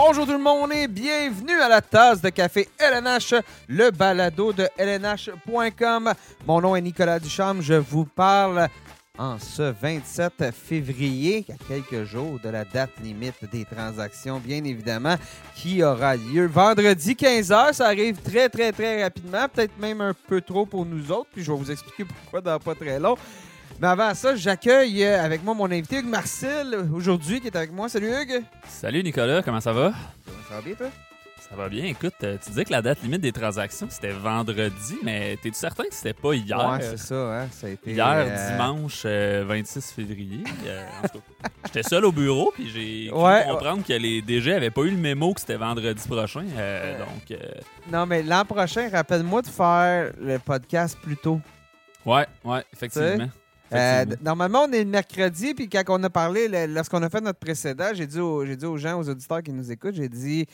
Bonjour tout le monde et bienvenue à la tasse de café LNH, le balado de LNH.com. Mon nom est Nicolas Duchamp, je vous parle en ce 27 février, à quelques jours de la date limite des transactions, bien évidemment, qui aura lieu vendredi 15h. Ça arrive très, très, très rapidement, peut-être même un peu trop pour nous autres, puis je vais vous expliquer pourquoi dans pas très long. Mais avant ça, j'accueille euh, avec moi mon invité Hugues Marcel aujourd'hui qui est avec moi. Salut Hugues! Salut Nicolas, comment ça va? Ça va bien toi? Ça va bien. Écoute, euh, tu disais que la date limite des transactions, c'était vendredi, mais t'es-tu certain que c'était pas hier? Ouais, c'est ça, hein? Ça a été. Hier, euh, dimanche euh, 26 février. Euh, en tout cas, J'étais seul au bureau, puis j'ai Ouais. comprendre que les DG avaient pas eu le mémo que c'était vendredi prochain. Donc, euh, Non, mais l'an prochain, rappelle-moi de faire le podcast plus tôt. ouais, ouais, effectivement. Euh, normalement, on est le mercredi, puis quand on a parlé, lorsqu'on a fait notre précédent, j'ai dit, aux- gens, aux auditeurs qui nous écoutent, j'ai dit,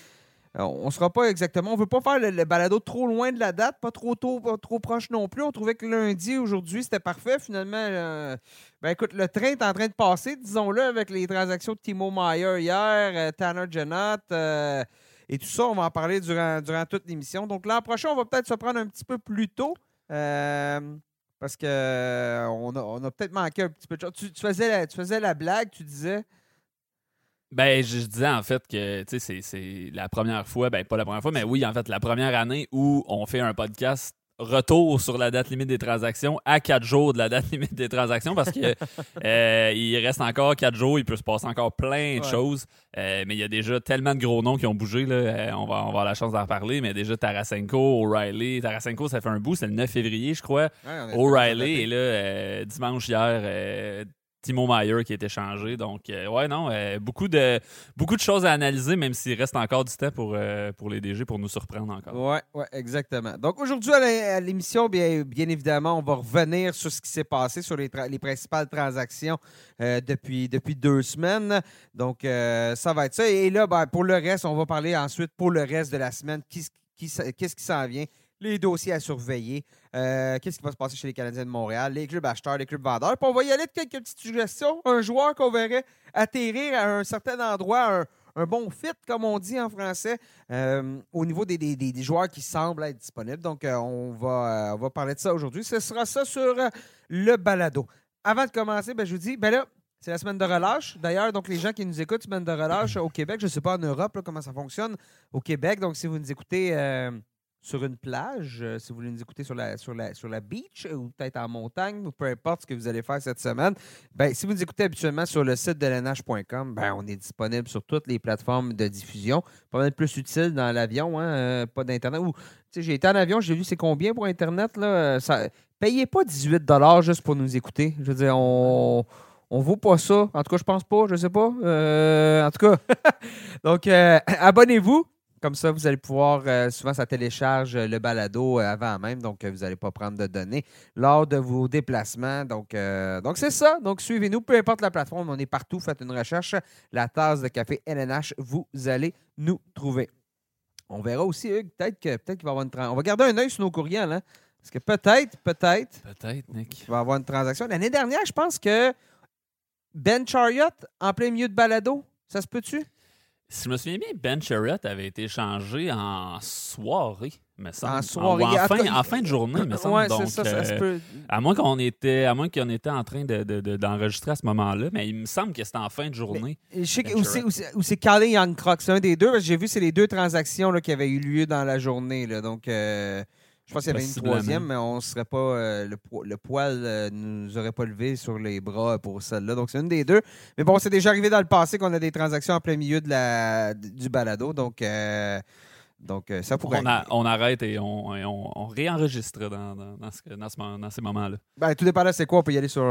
on sera pas exactement, on veut pas faire le, balado trop loin de la date, pas trop tôt, pas trop proche non plus. On trouvait que lundi, aujourd'hui, c'était parfait. Finalement, euh, ben écoute, le train est en train de passer, disons-le, avec les transactions de Timo Meyer hier, euh, Tanner euh, et tout ça, on va en parler durant, durant toute l'émission. Donc l'an prochain, on va peut-être se prendre un petit peu plus tôt. Parce que euh, on a, on a peut-être manqué un petit peu de choses. Tu, faisais la, blague, tu disais? Ben, je disais en fait que c'est la première fois, ben pas la première fois, mais oui, en fait, la première année où on fait un podcast retour sur la date limite des transactions à quatre jours de la date limite des transactions parce que euh, il reste encore quatre jours, il peut se passer encore plein de Ouais. choses, Euh, mais il y a déjà tellement de gros noms qui ont bougé, là, Euh, on, va, on va avoir la chance d'en parler, mais déjà Tarasenko, O'Reilly, Tarasenko, ça fait un bout, c'est le 9 février, je crois. O'Reilly et là, dimanche hier, euh, Timo Meyer qui est échangé. Donc, euh, ouais, non, euh, beaucoup, de, beaucoup de choses à analyser, même s'il reste encore du temps pour, euh, pour les DG pour nous surprendre encore. Ouais, exactement. Donc aujourd'hui, à l'émission, bien, bien évidemment, on va revenir sur ce qui s'est passé, sur les, principales transactions euh, depuis, depuis deux semaines. Donc, ça va être ça. Et là, ben, pour le reste, on va parler ensuite pour le reste de la semaine. Qu'est-ce qui s'en vient? Les dossiers à surveiller. euh, Qu'est-ce qui va se passer chez les Canadiens de Montréal? Les clubs acheteurs, les clubs vendeurs. Puis on va y aller de quelques petites suggestions. Un joueur qu'on verrait atterrir à un certain endroit, un, bon fit, comme on dit en français, euh, au niveau des, des- des- joueurs qui semblent être disponibles. Donc, euh, on, va, on va parler de ça aujourd'hui. Ce sera ça sur le balado. Avant de commencer, ben, je vous dis, ben là, c'est la semaine de relâche. D'ailleurs, donc les gens qui nous écoutent, semaine de relâche au Québec, je ne sais pas en Europe comment ça fonctionne au Québec. Donc, si vous nous écoutez sur une plage, euh, si vous voulez nous écouter sur la, sur la, sur la beach euh, ou peut-être en montagne, ou peu importe ce que vous allez faire cette semaine, ben, si vous nous écoutez habituellement sur le site de l'NH.com, ben, on est disponible sur toutes les plateformes de diffusion. Pas mal plus utile dans l'avion, hein, euh, pas d'Internet. Ou, j'ai été en avion, j'ai vu c'est combien pour Internet. Là, payez pas 18 juste pour nous écouter. Je veux dire, on. On vaut pas ça. En tout cas, je pense pas. Je sais pas. En tout cas. Donc, abonnez-vous. Comme ça, vous allez pouvoir. euh, souvent, ça télécharge euh, le balado euh, avant même. Donc, vous n'allez pas prendre de données lors de vos déplacements. Donc, euh, donc c'est ça. Donc, suivez-nous. Peu importe la plateforme, on est partout. Faites une recherche. La tasse de café LNH, vous allez nous trouver. On verra aussi, Hugues, peut-être que- peut-être qu'il va y avoir une trans- On va garder un œil sur nos courriels. Hein? Parce que peut-être, peut-être, Peut-être, Nick. il va y avoir une transaction. L'année dernière, je pense que Ben Chariot, en plein milieu de balado, ça se peut-tu? Si je me souviens bien, Ben Sherratt avait été échangé en soirée, me semble. En soirée. En, En fin, en de journée, me semble. Ouais, Donc, c'est ça, ça se euh, peut. À moins qu'on était, à moins qu'on était en train de- de- de- d'enregistrer à ce moment-là, mais il me semble que c'était en fin de journée. Je sais Ben où c'est- Calais Young Croc. C'est un des deux. parce que J'ai vu, c'est les deux transactions là, qui avaient eu lieu dans la journée. là. Donc, euh, je pense qu'il y avait une troisième, mais on serait pas. euh, le, po- le poil euh, nous aurait pas levé sur les bras pour celle-là. Donc, c'est une des deux. Mais bon, c'est déjà arrivé dans le passé qu'on a des transactions en plein milieu de la, du balado. Donc, euh, donc euh, ça pourrait. On, a- on arrête et on, et on- on réenregistre dans, dans- dans ce- dans ce moment- dans ces moments-là. Ben, tout dépendant c'est quoi, on peut y aller sur,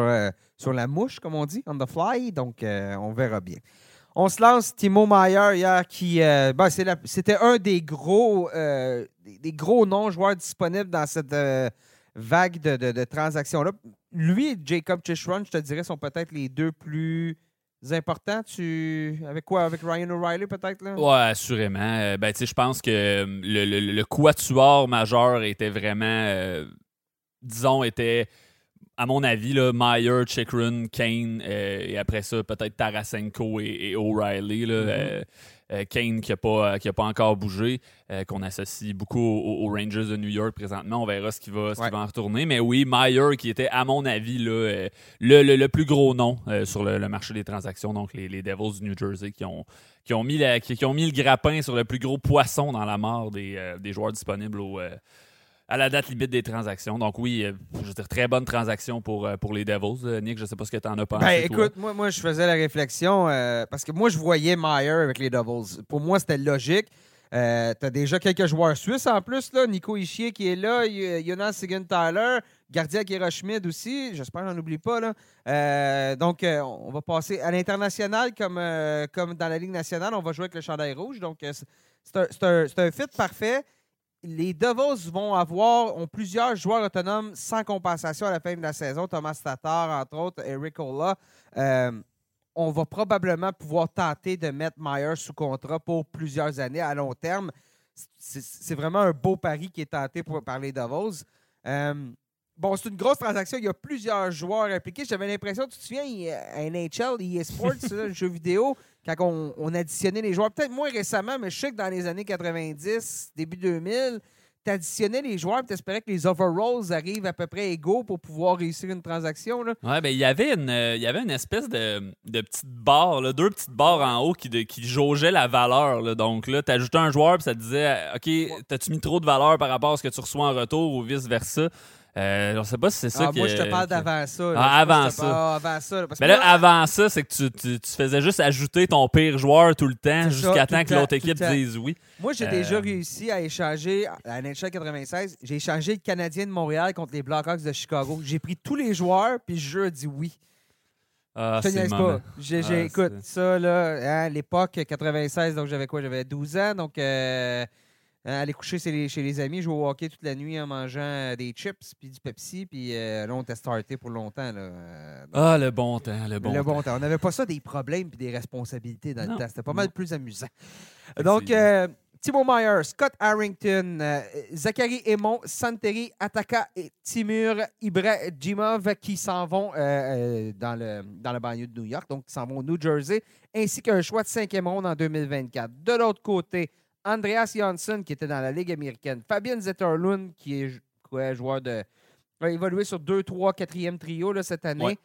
sur la mouche, comme on dit, on the fly. Donc, on verra bien. On se lance Timo Meyer hier, qui euh, ben, c'était un des gros, euh, des, gros noms joueurs disponibles dans cette euh, vague de, de- de transactions-là. Lui et Jacob Chishron, je te dirais, sont peut-être les deux plus importants. Tu avec quoi? Avec Ryan O'Reilly, peut-être là? Ouais, assurément. Euh, ben, je pense que le, le, le quatuor majeur était vraiment, disons, était à mon avis, là, Meyer, Chikrin, Kane, et après ça, peut-être Tarasenko et, O'Reilly. Mm-hmm. Euh, Kane qui n'a pas, qui a pas encore bougé, euh, qu'on associe beaucoup aux, Rangers de New York présentement. On verra ce qui va, va en retourner. Mais oui, Meyer qui était, à mon avis, là, euh, le, le, plus gros nom sur le, marché des transactions. Donc, les, les, Devils du New Jersey qui ont, qui, ont mis qui, ont mis le grappin sur le plus gros poisson dans la mort des, des joueurs disponibles au à la date limite des transactions. Donc oui, euh, je veux dire, très bonne transaction pour, euh, pour les Devils. Euh, Nick, je ne sais pas ce que tu en as pensé. Ben, écoute, moi, moi, je faisais la réflexion parce que moi, je voyais Meyer avec les Devils. Pour moi, c'était logique. tu as déjà quelques joueurs suisses en plus, là. Nico Ischier qui est là, Jonas qui est Schmid aussi. J'espère que j'en oublie pas. Là. donc, on va passer à l'international comme, comme dans la Ligue nationale. On va jouer avec le chandail rouge. Donc, c'est un, un fit parfait les Devils vont avoir ont plusieurs joueurs autonomes sans compensation à la fin de la saison. Thomas Tatar, entre autres, Eric Ola. Euh, on va probablement pouvoir tenter de mettre Myers sous contrat pour plusieurs années à long terme. C'est vraiment un beau pari qui est tenté par les Devils. Euh, bon, c'est une grosse transaction. Il y a plusieurs joueurs impliqués. J'avais l'impression, tu te souviens, à NHL, EA Sports, le jeu vidéo, quand on, additionnait les joueurs, peut-être moins récemment, mais je sais que dans les années 90, début 2000, tu additionnais les joueurs et tu espérais que les overalls arrivent à peu près égaux pour pouvoir réussir une transaction. Ouais, ben, il y avait une, il y avait une espèce de, de petite barre, deux petites barres en haut qui, qui jaugeaient la valeur. Donc là, tu ajoutais un joueur et ça te disait OK, t'as-tu mis trop de valeur par rapport à ce que tu reçois en retour ou vice-versa? Euh, je ne sais pas si c'est ça ah, Moi, je te parle d'avant ça. Ah, avant, ça. avant ça. Mais là, avant ça, c'est que tu, tu, tu, faisais juste ajouter ton pire joueur tout le temps jusqu'à temps que l'autre équipe dise oui. Moi, j'ai déjà euh, réussi à échanger, à NHL 96, j'ai échangé le Canadien de Montréal contre les Blackhawks de Chicago. J'ai pris tous les joueurs, puis le jeu a dit oui. Ah, je te pas. J'ai, ah, écoute, ça, là, à hein, l'époque 96, donc j'avais quoi? J'avais 12 ans, donc... Euh, aller coucher chez les, chez les, amis, jouer au hockey toute la nuit en mangeant euh, des chips puis du Pepsi. Puis euh, là, on était starté pour longtemps. Là. Euh, ah, le bon temps, le bon, le bon temps. On n'avait pas ça des problèmes puis des responsabilités dans le temps. C'était pas mal plus amusant. Donc, euh, Timo Meyer, Scott Harrington, Zachary Emon, Santeri Ataka et Timur Ibrahimov qui s'en vont dans, le, dans le banlieue de New York, donc qui s'en vont au New Jersey, ainsi qu'un choix de cinquième ronde en 2024. De l'autre côté, Andreas Jansson, qui était dans la Ligue américaine. Fabien Zetterlund, qui est quoi, joueur de. a évolué sur 2, 3, 4e trio là, cette année.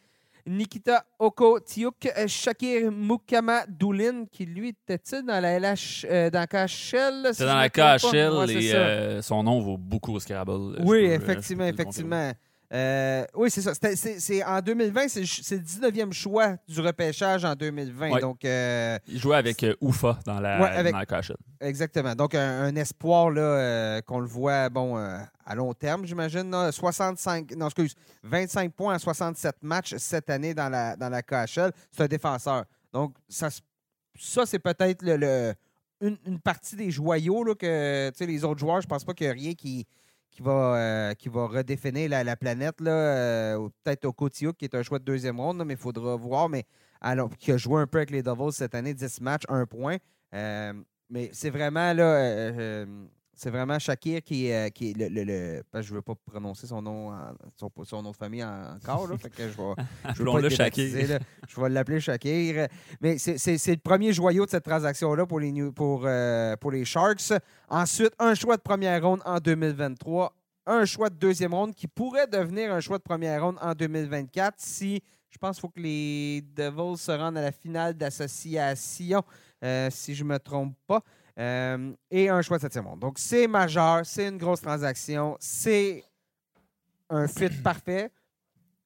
Nikita Oko Tiuk, euh, Shakir Mukama Doulin, qui lui était-il dans la LH, euh, dans KHL? C'est dans la KHL et euh, son nom vaut beaucoup au Scrabble. Oui, effectivement, effectivement. Euh, oui, c'est ça. C'est en 2020, c'est le 19e choix du repêchage en 2020. Donc, euh, il jouait avec euh, Oufa dans la, ouais, Exactement. Donc, un, espoir là, qu'on le voit bon, à long terme, j'imagine. 65, non, excuse, 25 points en 67 matchs cette année dans la, dans la KHL. C'est un défenseur. Donc, ça, ça c'est peut-être le, une, partie des joyaux là, que les autres joueurs, je pense pas qu'il y a rien qui qui va, euh, qui va redéfinir la, planète, là, euh, peut-être au Cotillo, qui est un choix de deuxième ronde, mais il faudra voir. Mais alors, qui a joué un peu avec les Devils cette année, 10 matchs, un point. Euh, mais c'est vraiment là. C'est vraiment Shakir qui, qui est le. le, je ne veux pas prononcer son nom, son, nom de famille encore. Là, fait que je vais, Shakir. je vais l'appeler Shakir. Mais c'est le premier joyau de cette transaction-là pour les, pour, pour les Sharks. Ensuite, un choix de première ronde en 2023, un choix de deuxième ronde qui pourrait devenir un choix de première ronde en 2024 si je pense qu'il faut que les Devils se rendent à la finale d'association, euh, si je ne me trompe pas. Euh, et un choix de septième ronde. Donc, c'est majeur, c'est une grosse transaction, c'est un fit parfait.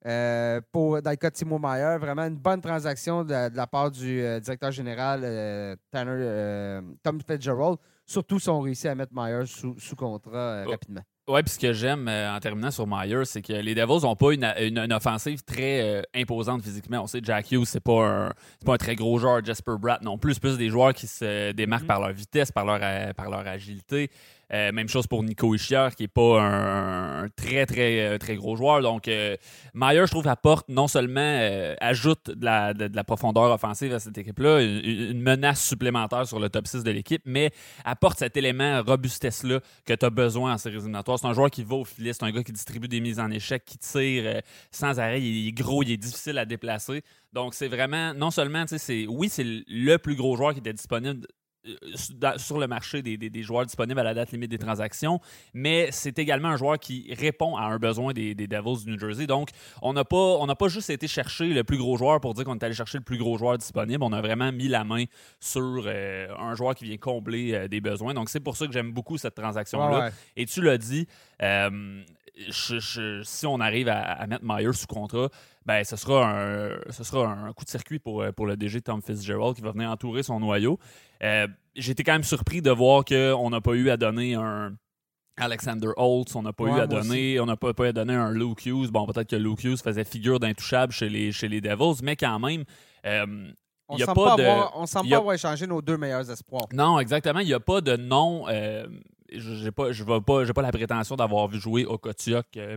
Euh, pour, de Timo Meyer, vraiment une bonne transaction de, la part du directeur général Tanner, Tom Fitzgerald surtout si on réussit à mettre Myers sous, contrat euh, rapidement. Oui, puis ce que j'aime euh, en terminant sur Myers, c'est que les Devils n'ont pas une, offensive très euh, imposante physiquement. On sait que Jack Hughes, c'est pas un pas un très gros joueur, Jasper Bratt non plus. plus des joueurs qui se démarquent mm-hmm. par leur vitesse, par leur, par leur agilité. Même chose pour Nico Ischier, qui n'est pas un, très, très, très gros joueur. Donc, Meyer, je trouve, apporte non seulement, ajoute de la, de, la, profondeur offensive à cette équipe-là, une, menace supplémentaire sur le top 6 de l'équipe, mais apporte cet élément robustesse-là que tu as besoin en séries éliminatoires. C'est un joueur qui va au filet, c'est un gars qui distribue des mises en échec, qui tire sans arrêt, il est gros, il est difficile à déplacer. Donc, c'est vraiment, non seulement, c'est, oui, c'est le plus gros joueur qui était disponible euh, sur le marché des, joueurs disponibles à la date limite des transactions, mais c'est également un joueur qui répond à un besoin des, Devils du New Jersey. Donc, on n'a pas, pas juste été chercher le plus gros joueur pour dire qu'on est allé chercher le plus gros joueur disponible. On a vraiment mis la main sur euh, un joueur qui vient combler euh, des besoins. Donc, c'est pour ça que j'aime beaucoup cette transaction-là. Et tu l'as dit, si on arrive à, mettre Meyer sous contrat, ben, ce sera un, ce sera un coup de circuit pour, pour le DG Tom Fitzgerald qui va venir entourer son noyau. Euh, J'étais quand même surpris de voir qu'on n'a pas eu à donner un Alexander Holtz, on n'a pas eu à donner, on n'a pas, pas eu à donner un Luke Hughes. Bon, peut-être que Luke Hughes faisait figure d'intouchable chez les, chez les Devils, mais quand même, euh, on ne semble pas, avoir, on semble pas avoir échangé nos deux meilleurs espoirs. Non, exactement. Il n'y a pas de nom. Euh, je n'ai pas, pas, pas la prétention d'avoir vu jouer Okotiok, euh,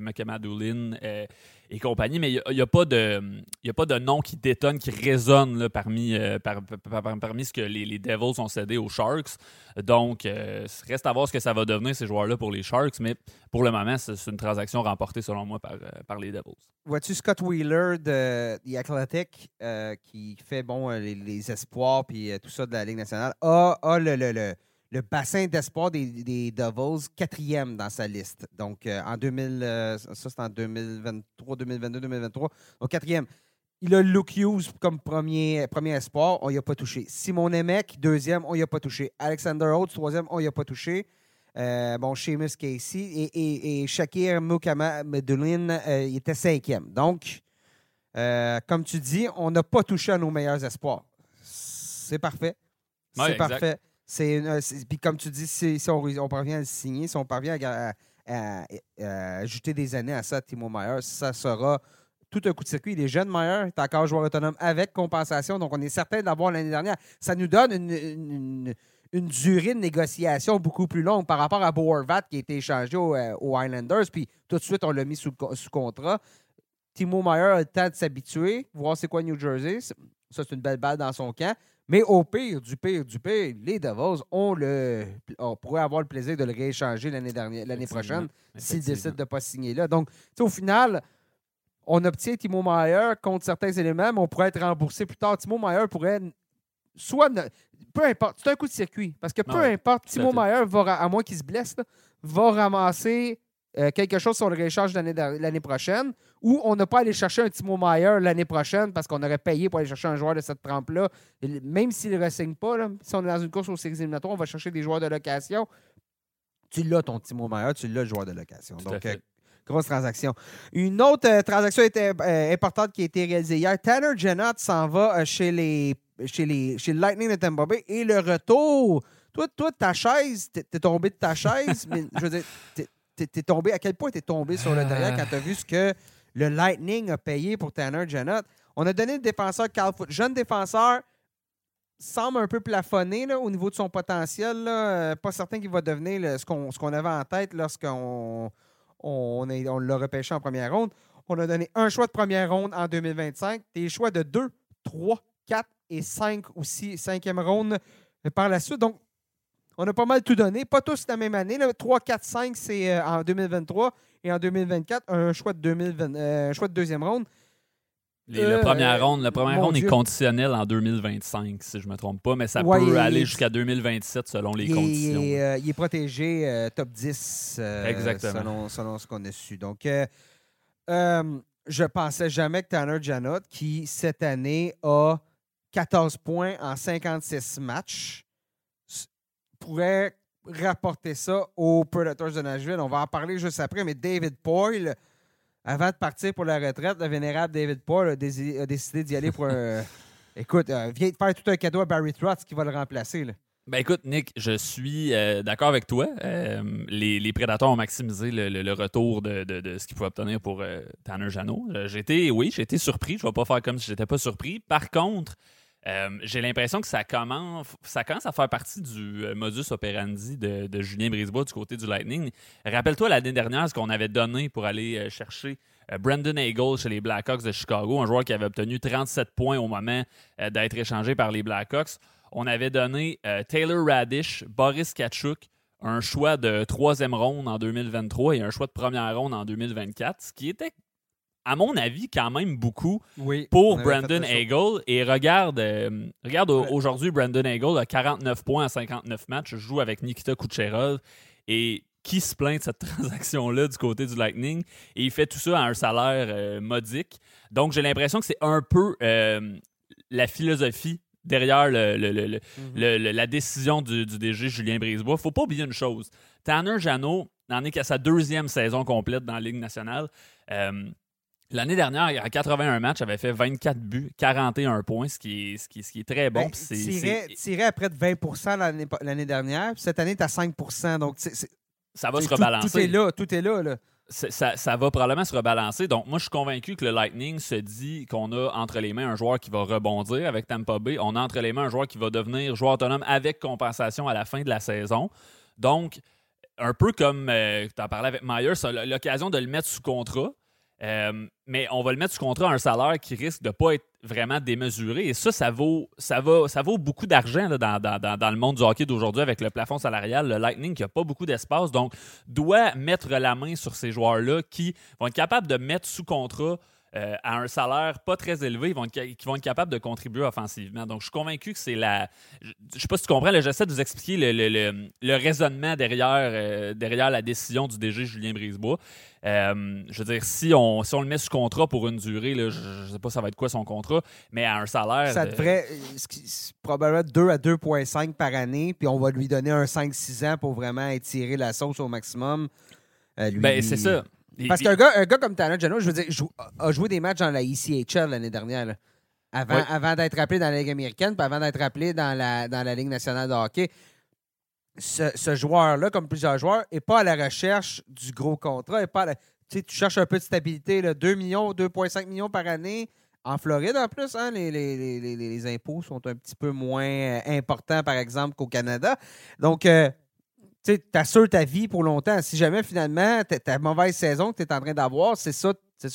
et compagnie, mais il n'y a, pas de, a pas de nom qui détonne, qui résonne parmi, euh, parmi ce que les, Devils ont cédé aux Sharks. Donc, euh, reste à voir ce que ça va devenir, ces joueurs-là, pour les Sharks, mais pour le moment, c'est une transaction remportée, selon moi, par, par les Devils. Vois-tu Scott Wheeler de The Athletic, qui fait bon les, espoirs puis tout ça de la Ligue nationale, a, a le, le, le le bassin d'espoir des, des, Devils, quatrième dans sa liste. Donc, euh, en 2000, euh, ça, c'est en 2023, 2022, 2023. Donc, quatrième. Il a Luke Hughes comme premier, premier espoir, on n'y a pas touché. Simon Nemec, deuxième, on n'y a pas touché. Alexander Holtz, troisième, on n'y a pas touché. Euh, bon, Seamus Casey et, et, et Shakir Mukama Medulin, il était cinquième. Donc, comme tu dis, on n'a pas touché à nos meilleurs espoirs. C'est parfait. C'est parfait. C'est, puis comme tu dis, si, on, parvient à le signer, si on parvient à, ajouter des années à ça, Timo Meyer, ça sera tout un coup de circuit. Il est jeune, Meyer, est encore joueur autonome avec compensation, donc on est certain d'avoir l'année dernière. Ça nous donne une, durée de négociation beaucoup plus longue par rapport à Boervat qui a été échangé euh, aux, Highlanders, puis tout de suite on l'a mis sous, sous contrat. Timo Meyer a le temps de s'habituer, voir c'est quoi New Jersey. Ça, c'est une belle balle dans son camp. Mais au pire, du pire, du pire, les Devils ont le, on pourrait avoir le plaisir de le rééchanger l'année dernière, l'année prochaine s'ils décident de ne pas signer là. Donc, au final, on obtient Timo Meyer contre certains éléments, mais on pourrait être remboursé plus tard. Timo Meyer pourrait soit. peu importe, c'est un coup de circuit. Parce que peu importe, Timo Meyer, va, à moins qu'il se blesse, va ramasser euh, quelque chose sur le rééchange l'année prochaine, ou on n'a pas allé chercher un Timo Meyer l'année prochaine parce qu'on aurait payé pour aller chercher un joueur de cette trempe-là. Même s'il ne re-signe pas, si on est dans une course aux séries éliminatoires, on va chercher des joueurs de location. Tu l'as, ton Timo Meyer, tu l'as, le joueur de location. Donc, euh, grosse transaction. Une autre euh, transaction était, importante qui a été réalisée hier. Tanner Jennott s'en va chez les chez les chez le Lightning de Tampa Bay et le retour. Toi, toi ta chaise, t'es tombé de ta chaise, mais je veux dire, t'es tombé, à quel point t'es tombé sur le derrière quand t'as vu ce que le Lightning a payé pour Tanner Janot? On a donné le défenseur Cal Foot. Jeune défenseur, semble un peu plafonné là, au niveau de son potentiel. Euh, pas certain qu'il va devenir ce qu'on avait en tête lorsqu'on on, on l'a repêché en première ronde. On a donné un choix de première ronde en 2025, des choix de 2, 3, 4 et 5 aussi, cinquième ronde par la suite. Donc, on a pas mal tout donné. Pas tous la même année. 3, 4, 5, c'est euh, en 2023. Et en 2024, un choix de, 2020, euh, choix de deuxième ronde. le euh, première ronde, le premier ronde est conditionnel en 2025, si je ne me trompe pas, mais ça peut aller jusqu'à 2027 selon les conditions. il est protégé top 10 Selon, selon, ce qu'on a su. Donc, je pensais jamais que Tanner Janot, qui cette année a 14 points en 56 matchs, pourrait rapporter ça aux Predators de Nashville. On va en parler juste après, mais David Poyle, avant de partir pour la retraite, le vénérable David Poyle a, décidé d'y aller pour un. écoute, euh, viens de faire tout un cadeau à Barry Trotz qui va le remplacer. Ben écoute, Nick, je suis euh, d'accord avec toi. Euh, les, les, Prédateurs ont maximisé le, retour de, ce qu'ils pouvaient obtenir pour Tanner Janot. J'ai été, oui, j'ai été surpris. Je ne vais pas faire comme si j'étais pas surpris. Par contre, j'ai l'impression que ça commence, ça commence à faire partie du modus operandi de, Julien Brisebois du côté du Lightning. Rappelle-toi l'année dernière ce qu'on avait donné pour aller chercher Brandon Hagel chez les Blackhawks de Chicago, un joueur qui avait obtenu 37 points au moment d'être échangé par les Blackhawks. On avait donné Taylor Radish, Boris Kachuk, un choix de troisième ronde en 2023 et un choix de première ronde en 2024, ce qui était, à mon avis, quand même beaucoup pour Brandon Hagel. Et regarde, euh, regarde aujourd'hui, Brandon Hagel a 49 points à 59 matchs, joue avec Nikita Kucherov. Et qui se plaint de cette transaction-là du côté du Lightning? Et il fait tout ça à un salaire euh, modique. Donc, j'ai l'impression que c'est un peu euh, la philosophie derrière mhm. la décision du, DG Julien Brisebois. faut pas oublier une chose. Tanner Janot n'en est qu'à sa deuxième saison complète dans la Ligue nationale. Euh, l'année dernière, à 81 matchs, avait fait 24 buts, 41 points, ce qui est, ce qui, ce qui est très bon. Ben, tiré à près de 20% l'année dernière. Cette année, tu à 5% Donc, ça va se rebalancer. Tout est là, tout est là. là ça, va probablement se rebalancer. Donc, moi, je suis convaincu que le Lightning se dit qu'on a entre les mains un joueur qui va rebondir avec Tampa Bay. On a entre les mains un joueur qui va devenir joueur autonome avec compensation à la fin de la saison. Donc, un peu comme euh, tu en parlais avec Myers, l'occasion de le mettre sous contrat. Euh, mais on va le mettre sous contrat à un salaire qui risque de ne pas être vraiment démesuré. Et ça, ça vaut, ça va, ça vaut beaucoup d'argent dans, dans, le monde du hockey d'aujourd'hui avec le plafond salarial. Le Lightning qui n'a pas beaucoup d'espace, donc doit mettre la main sur ces joueurs-là qui vont être capables de mettre sous contrat euh, à un salaire pas très élevé, ils vont être, qui vont être capables de contribuer offensivement. Donc, je suis convaincu que c'est la. Je ne sais pas si tu comprends, j'essaie de vous expliquer le, raisonnement derrière, euh, derrière la décision du DG Julien Brisebois. Euh, je veux dire, si on, si on le met sous contrat pour une durée, là, je ne sais pas ça va être quoi son contrat, mais à un salaire. Ça devrait. probablement 2 à 2,5 par année, puis on va lui donner un 5-6 ans pour vraiment étirer la sauce au maximum. ben, c'est ça. Parce qu'un gars, un gars comme Tanner Jano, je veux dire, a joué des matchs dans la ECHL l'année dernière. Avant, avant d'être appelé dans la Ligue américaine, puis avant d'être appelé dans la, dans la Ligue nationale de hockey. Ce, joueur-là, comme plusieurs joueurs, n'est pas à la recherche du gros contrat. Est pas tu cherches un peu de stabilité, là, 2 millions, 2,5 millions par année. En Floride, en plus, hein, les, les, impôts sont un petit peu moins euh, importants, par exemple, qu'au Canada. Donc, euh, tu assures ta vie pour longtemps. Si jamais finalement ta mauvaise saison que tu es en train d'avoir, c'est ça,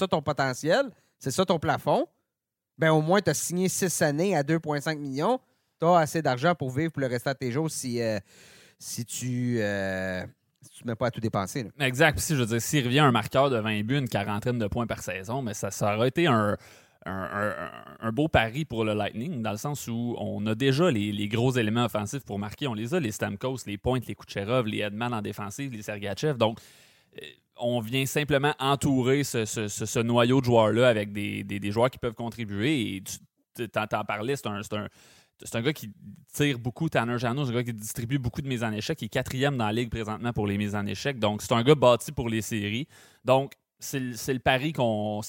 ton potentiel, c'est ça ton plafond, ben au moins tu as signé six années à 2,5 millions, tu as assez d'argent pour vivre pour le restant de tes jours si, euh, tu euh, mets pas à tout dépenser. Exact. Si je veux dire, s'il revient un marqueur de 20 buts, une quarantaine de points par saison, mais ça, ça aurait été un, un, beau pari pour le Lightning, dans le sens où on a déjà les, gros éléments offensifs pour marquer. On les a, les Stamkos, les Pointes, les Kucherov, les Edman en défensive, les Sergachev. Donc, euh, on vient simplement entourer ce, noyau de joueurs-là avec des, joueurs qui peuvent contribuer. Et tu t'en parlais, c'est un, c'est un gars qui tire beaucoup, Tanner Jano, c'est un gars qui distribue beaucoup de mises en échec, qui est quatrième dans la ligue présentement pour les mises en échec. Donc, c'est un gars bâti pour les séries. Donc, c'est le pari qu'on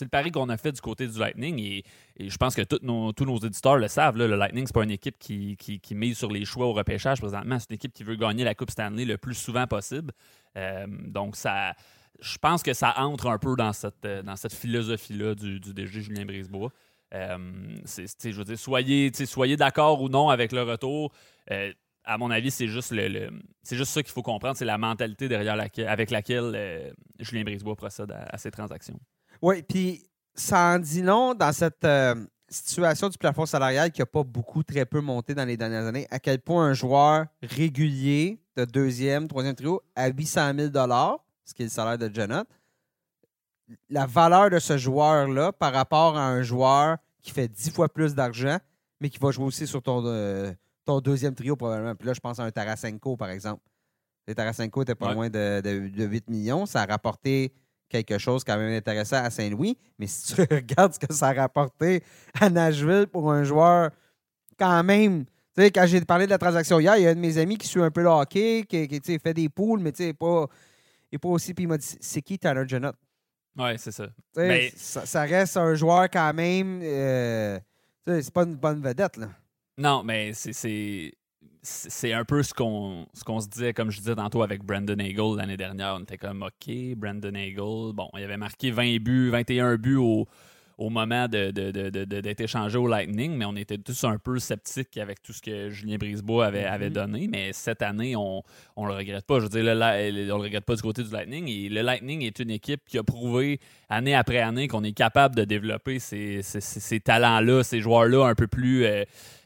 a fait du côté du Lightning et, je pense que tous nos éditeurs le savent. le Lightning, c'est pas une équipe qui, qui, mise sur les choix au repêchage présentement. C'est une équipe qui veut gagner la Coupe Stanley le plus souvent possible. Euh, donc, ça, je pense que ça entre un peu dans cette, cette philosophie-là du, DG Julien Brisebois. Euh, je veux dire, soyez, d'accord ou non avec le retour. Euh, à mon avis, c'est juste le, c'est juste ça qu'il faut comprendre, c'est la mentalité derrière avec laquelle euh, Julien Brisebois procède à, ces transactions. Oui, puis ça en dit non dans cette euh, situation du plafond salarial qui n'a pas beaucoup, très peu monté dans les dernières années, à quel point un joueur régulier de deuxième, troisième trio à 800 000 ce qui est le salaire de Jonathan, la valeur de ce joueur-là par rapport à un joueur qui fait dix fois plus d'argent, mais qui va jouer aussi sur ton, euh, ton deuxième trio, probablement. Puis là, je pense à un Tarasenko, par exemple. Le Tarasenko était pas loin de, de, 8 millions. Ça a rapporté quelque chose quand même intéressant à Saint-Louis. Mais si tu regardes ce que ça a rapporté à Nashville pour un joueur, quand même. Tu sais, quand j'ai parlé de la transaction hier, il y a un de mes amis qui suit un peu le hockey, qui, qui fait des poules, mais tu sais, pas, il pas aussi. Puis il m'a dit c'est qui Tanner Janot Ouais, c'est ça. Mais... Ça, reste un joueur quand même. Euh, c'est pas une bonne vedette, là. Non, mais c'est c'est un peu ce qu'on qu'on se disait, comme je disais tantôt avec Brandon Hagel l'année dernière. On était comme OK, Brandon Hagel. Bon, il avait marqué 20 buts, 21 buts au, au moment d'être de, échangé au Lightning, mais on était tous un peu sceptiques avec tout ce que Julien Brisebois avait, avait mm-hmm. donné. Mais cette année, on ne le regrette pas. Je veux dire, le, on le regrette pas du côté du Lightning. Et le Lightning est une équipe qui a prouvé année après année qu'on est capable de développer ces, ces, talents-là, ces joueurs-là un peu plus. Euh,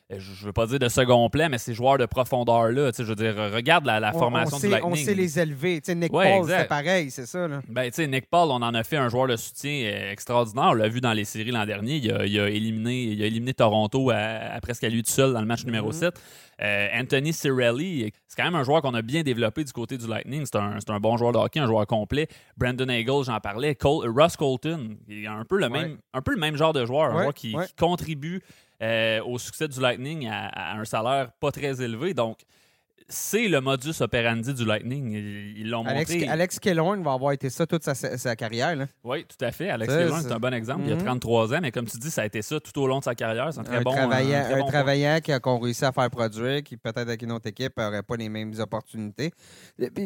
je ne veux pas dire de second plan, mais ces joueurs de profondeur-là, je veux dire, regarde la, formation du Lightning. On sait les élever. Nick Paul, c'est pareil, c'est ça. Là. Ben, Nick Paul, on en a fait un joueur de soutien euh, extraordinaire. On l'a vu dans les séries l'an dernier. Il a, éliminé, il a éliminé Toronto à, presque à lui tout seul dans le match numéro 7. Mm-hmm. Euh, Anthony Cirelli, c'est quand même un joueur qu'on a bien développé du côté du Lightning. C'est un, bon joueur de hockey, un joueur complet. Brandon Hagel, j'en parlais. Russ Colton, il a un peu le, même, un peu le même genre de joueur, un joueur qui contribue euh, au succès du Lightning à, un salaire pas très élevé. Donc, c'est le modus operandi du Lightning. Ils l'ont montré. Alex Killorn va avoir été ça toute sa, carrière. Oui, tout à fait. Alex Killorn, c'est un bon exemple. Il a 33 mhm. ans, mais comme tu dis, ça a été ça tout au long de sa carrière. C'est un très bon travaillant, Un, travaillant qui a réussi à faire produire, qui peut-être avec une autre équipe n'aurait pas les mêmes opportunités.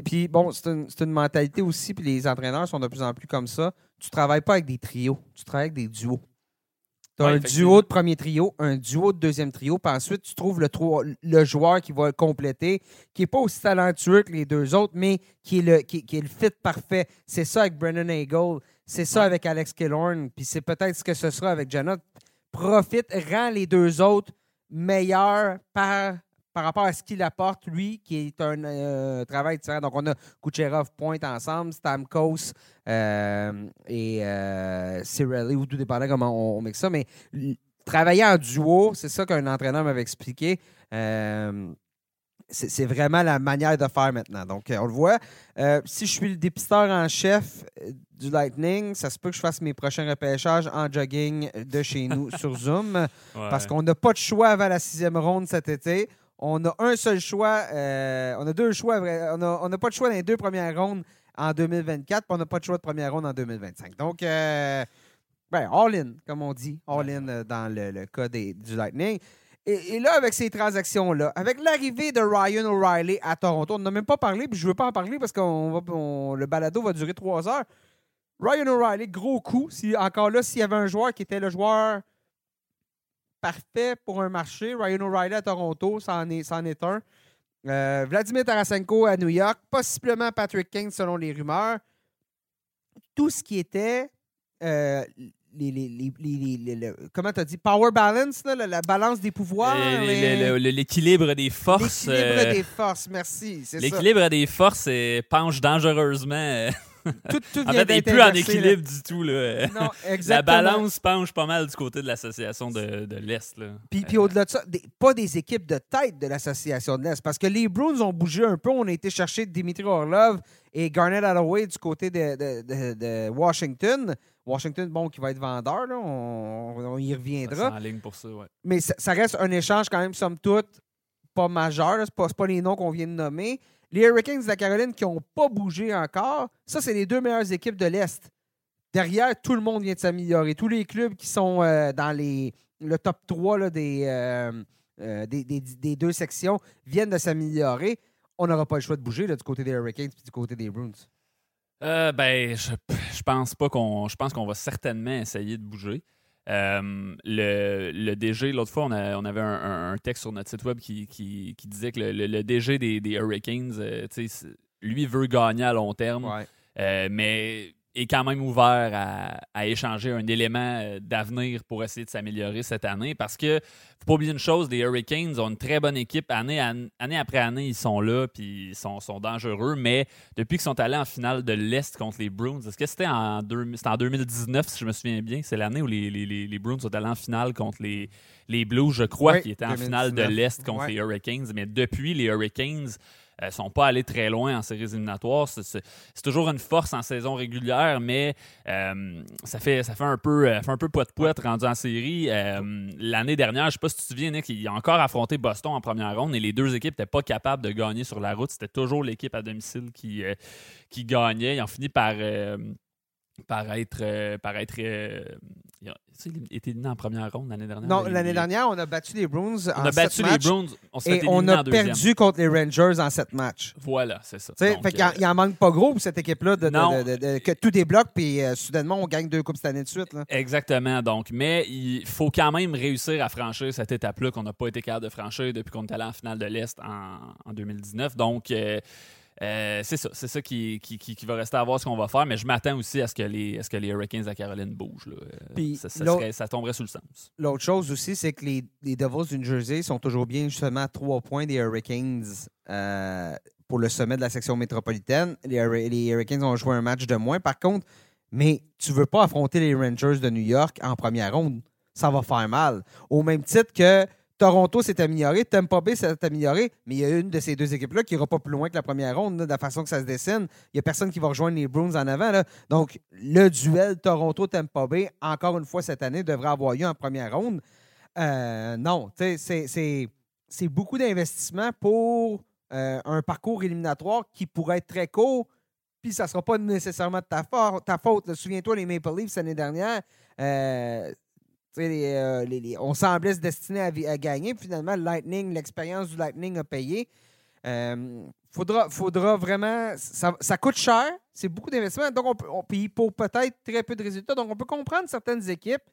Puis, bon, c'est une, une, mentalité aussi, puis les entraîneurs sont de plus en plus comme ça. Tu travailles pas avec des trios, tu travailles avec des duos. Tu as un duo de premier trio, un duo de deuxième trio, puis ensuite, tu trouves le, le joueur qui va le compléter, qui n'est pas aussi talentueux que les deux autres, mais qui est le, qui, est le fit parfait. C'est ça avec Brennan Hagel, c'est ça avec Alex Killorn, puis c'est peut-être ce que ce sera avec Janot. Profite, rend les deux autres meilleurs par par rapport à ce qu'il apporte, lui, qui est un euh, travail différent. Donc, on a Kucherov pointe ensemble, Stamkos euh, et euh, Cirelli, ou tout dépendant comment on, met ça. Mais travailler en duo, c'est ça qu'un entraîneur m'avait expliqué. Euh, c'est vraiment la manière de faire maintenant. Donc, on le voit. si je suis le dépisteur en chef du Lightning, ça se peut que je fasse mes prochains repêchages en jogging de chez nous sur Zoom. Parce qu'on n'a pas de choix avant la sixième ronde cet été on a un seul choix. Euh, on a deux choix. On n'a pas de choix dans les deux premières rondes en 2024, puis on n'a pas de choix de première ronde en 2025. Donc, euh, ben, all-in, comme on dit. All-in euh, dans le, cas du Lightning. Et, là, avec ces transactions-là, avec l'arrivée de Ryan O'Reilly à Toronto, on n'a même pas parlé, puis je ne veux pas en parler parce que le balado va durer trois heures. Ryan O'Reilly, gros coup. Si, encore là, s'il y avait un joueur qui était le joueur parfait pour un marché. Ryan O'Reilly à Toronto, ça en est, est un. Euh, Vladimir Tarasenko à New York, possiblement Patrick King selon les rumeurs. Tout ce qui était euh, les, comment tu as dit? Power balance la, balance des pouvoirs l'équilibre des forces l'équilibre euh, des forces merci l'équilibre des forces penche dangereusement tout, tout en fait, il n'est plus en équilibre du tout. Là. Non, la balance penche pas mal du côté de l'association de, de l'Est. Puis, puis au-delà de ça, pas des équipes de tête de l'association de l'Est, parce que les Bruins ont bougé un peu. On a été chercher Dimitri Orlov et Garnett Hathaway du côté de, de, de, Washington. Washington, bon, qui va être vendeur, là, on, y reviendra. en ligne pour ça, ouais. Mais ça, reste un échange quand même, somme toute, pas majeur. Ce pas, pas les noms qu'on vient de nommer. Les Hurricanes de la Caroline qui n'ont pas bougé encore, ça, c'est les deux meilleures équipes de l'Est. Derrière, tout le monde vient de s'améliorer. Tous les clubs qui sont euh, dans les, le top 3 euh, euh, des, des, deux sections viennent de s'améliorer. On n'aura pas le choix de bouger du côté des Hurricanes et du côté des Bruins. ben, je, je pense pas qu'on. Je pense qu'on va certainement essayer de bouger. Euh, le, le, DG, l'autre fois, on, on avait un, texte sur notre site web qui, qui, disait que le, DG des, des Hurricanes, euh, lui, veut gagner à long terme. Euh, mais est quand même ouvert à, échanger un élément euh, d'avenir pour essayer de s'améliorer cette année. Parce que, faut pas oublier une chose, les Hurricanes ont une très bonne équipe. Année, année après année, ils sont là, puis ils sont, sont, dangereux. Mais depuis qu'ils sont allés en finale de l'Est contre les Bruins, est-ce que c'était en, en 2019, si je me souviens bien? C'est l'année où les, les, les, Bruins sont allés en finale contre les, les Blues, je crois, qui étaient en finale de l'Est contre les Hurricanes. Mais depuis, les Hurricanes ne euh, sont pas allés très loin en séries éliminatoires. C'est toujours une force en saison régulière, mais euh, ça, fait, ça fait un peu euh, un peu poète rendu en série. L'année dernière, je ne sais pas si tu te souviens, Nick, il a encore affronté Boston en première ronde et les deux équipes n'étaient pas capables de gagner sur la route. C'était toujours l'équipe à domicile qui, qui gagnait. Ils ont fini par par être, par être été éliminé en première ronde l'année dernière? Non, l'année dernière, on a battu les Bruins on a battu les Bruins. On et on a perdu contre les Rangers en sept matchs. Voilà, c'est ça. Donc, fait il, en, manque pas gros pour cette équipe-là de, que tout débloque, puis euh, soudainement, on gagne deux Coupes cette année de suite. Là. Exactement. Donc, mais il faut quand même réussir à franchir cette étape-là qu'on n'a pas été capable de franchir depuis qu'on est allé en finale de l'Est en, 2019. Donc, euh, c'est ça, c'est ça qui, qui, va rester à voir ce qu'on va faire, mais je m'attends aussi à ce que les, ce que les Hurricanes à Caroline bougent. Euh, ça, tomberait sous le sens. L'autre chose aussi, c'est que les, les Devils du New Jersey sont toujours bien justement à trois points des Hurricanes euh, pour le sommet de la section métropolitaine. Les, les, Hurricanes ont joué un match de moins. Par contre, mais tu veux pas affronter les Rangers de New York en première ronde. Ça va faire mal. Au même titre que Toronto s'est amélioré, Tampa Bay s'est amélioré, mais il y a une de ces deux équipes-là qui n'ira pas plus loin que la première ronde, de la façon que ça se dessine. Il n'y a personne qui va rejoindre les Bruins en avant. Donc, le duel Toronto-Tampa Bay, encore une fois cette année, devrait avoir lieu en première ronde. Euh, non, c'est beaucoup d'investissement pour euh, un parcours éliminatoire qui pourrait être très court, puis ça ne sera pas nécessairement de ta, faute. Souviens-toi, les Maple Leafs l'année dernière, euh, euh, on semblait se destiner à, gagner. finalement, Lightning, l'expérience du Lightning a payé. Euh, faudra, faudra vraiment. Ça, coûte cher. C'est beaucoup d'investissement. Donc, on, paye pour peut-être très peu de résultats. Donc, on peut comprendre certaines équipes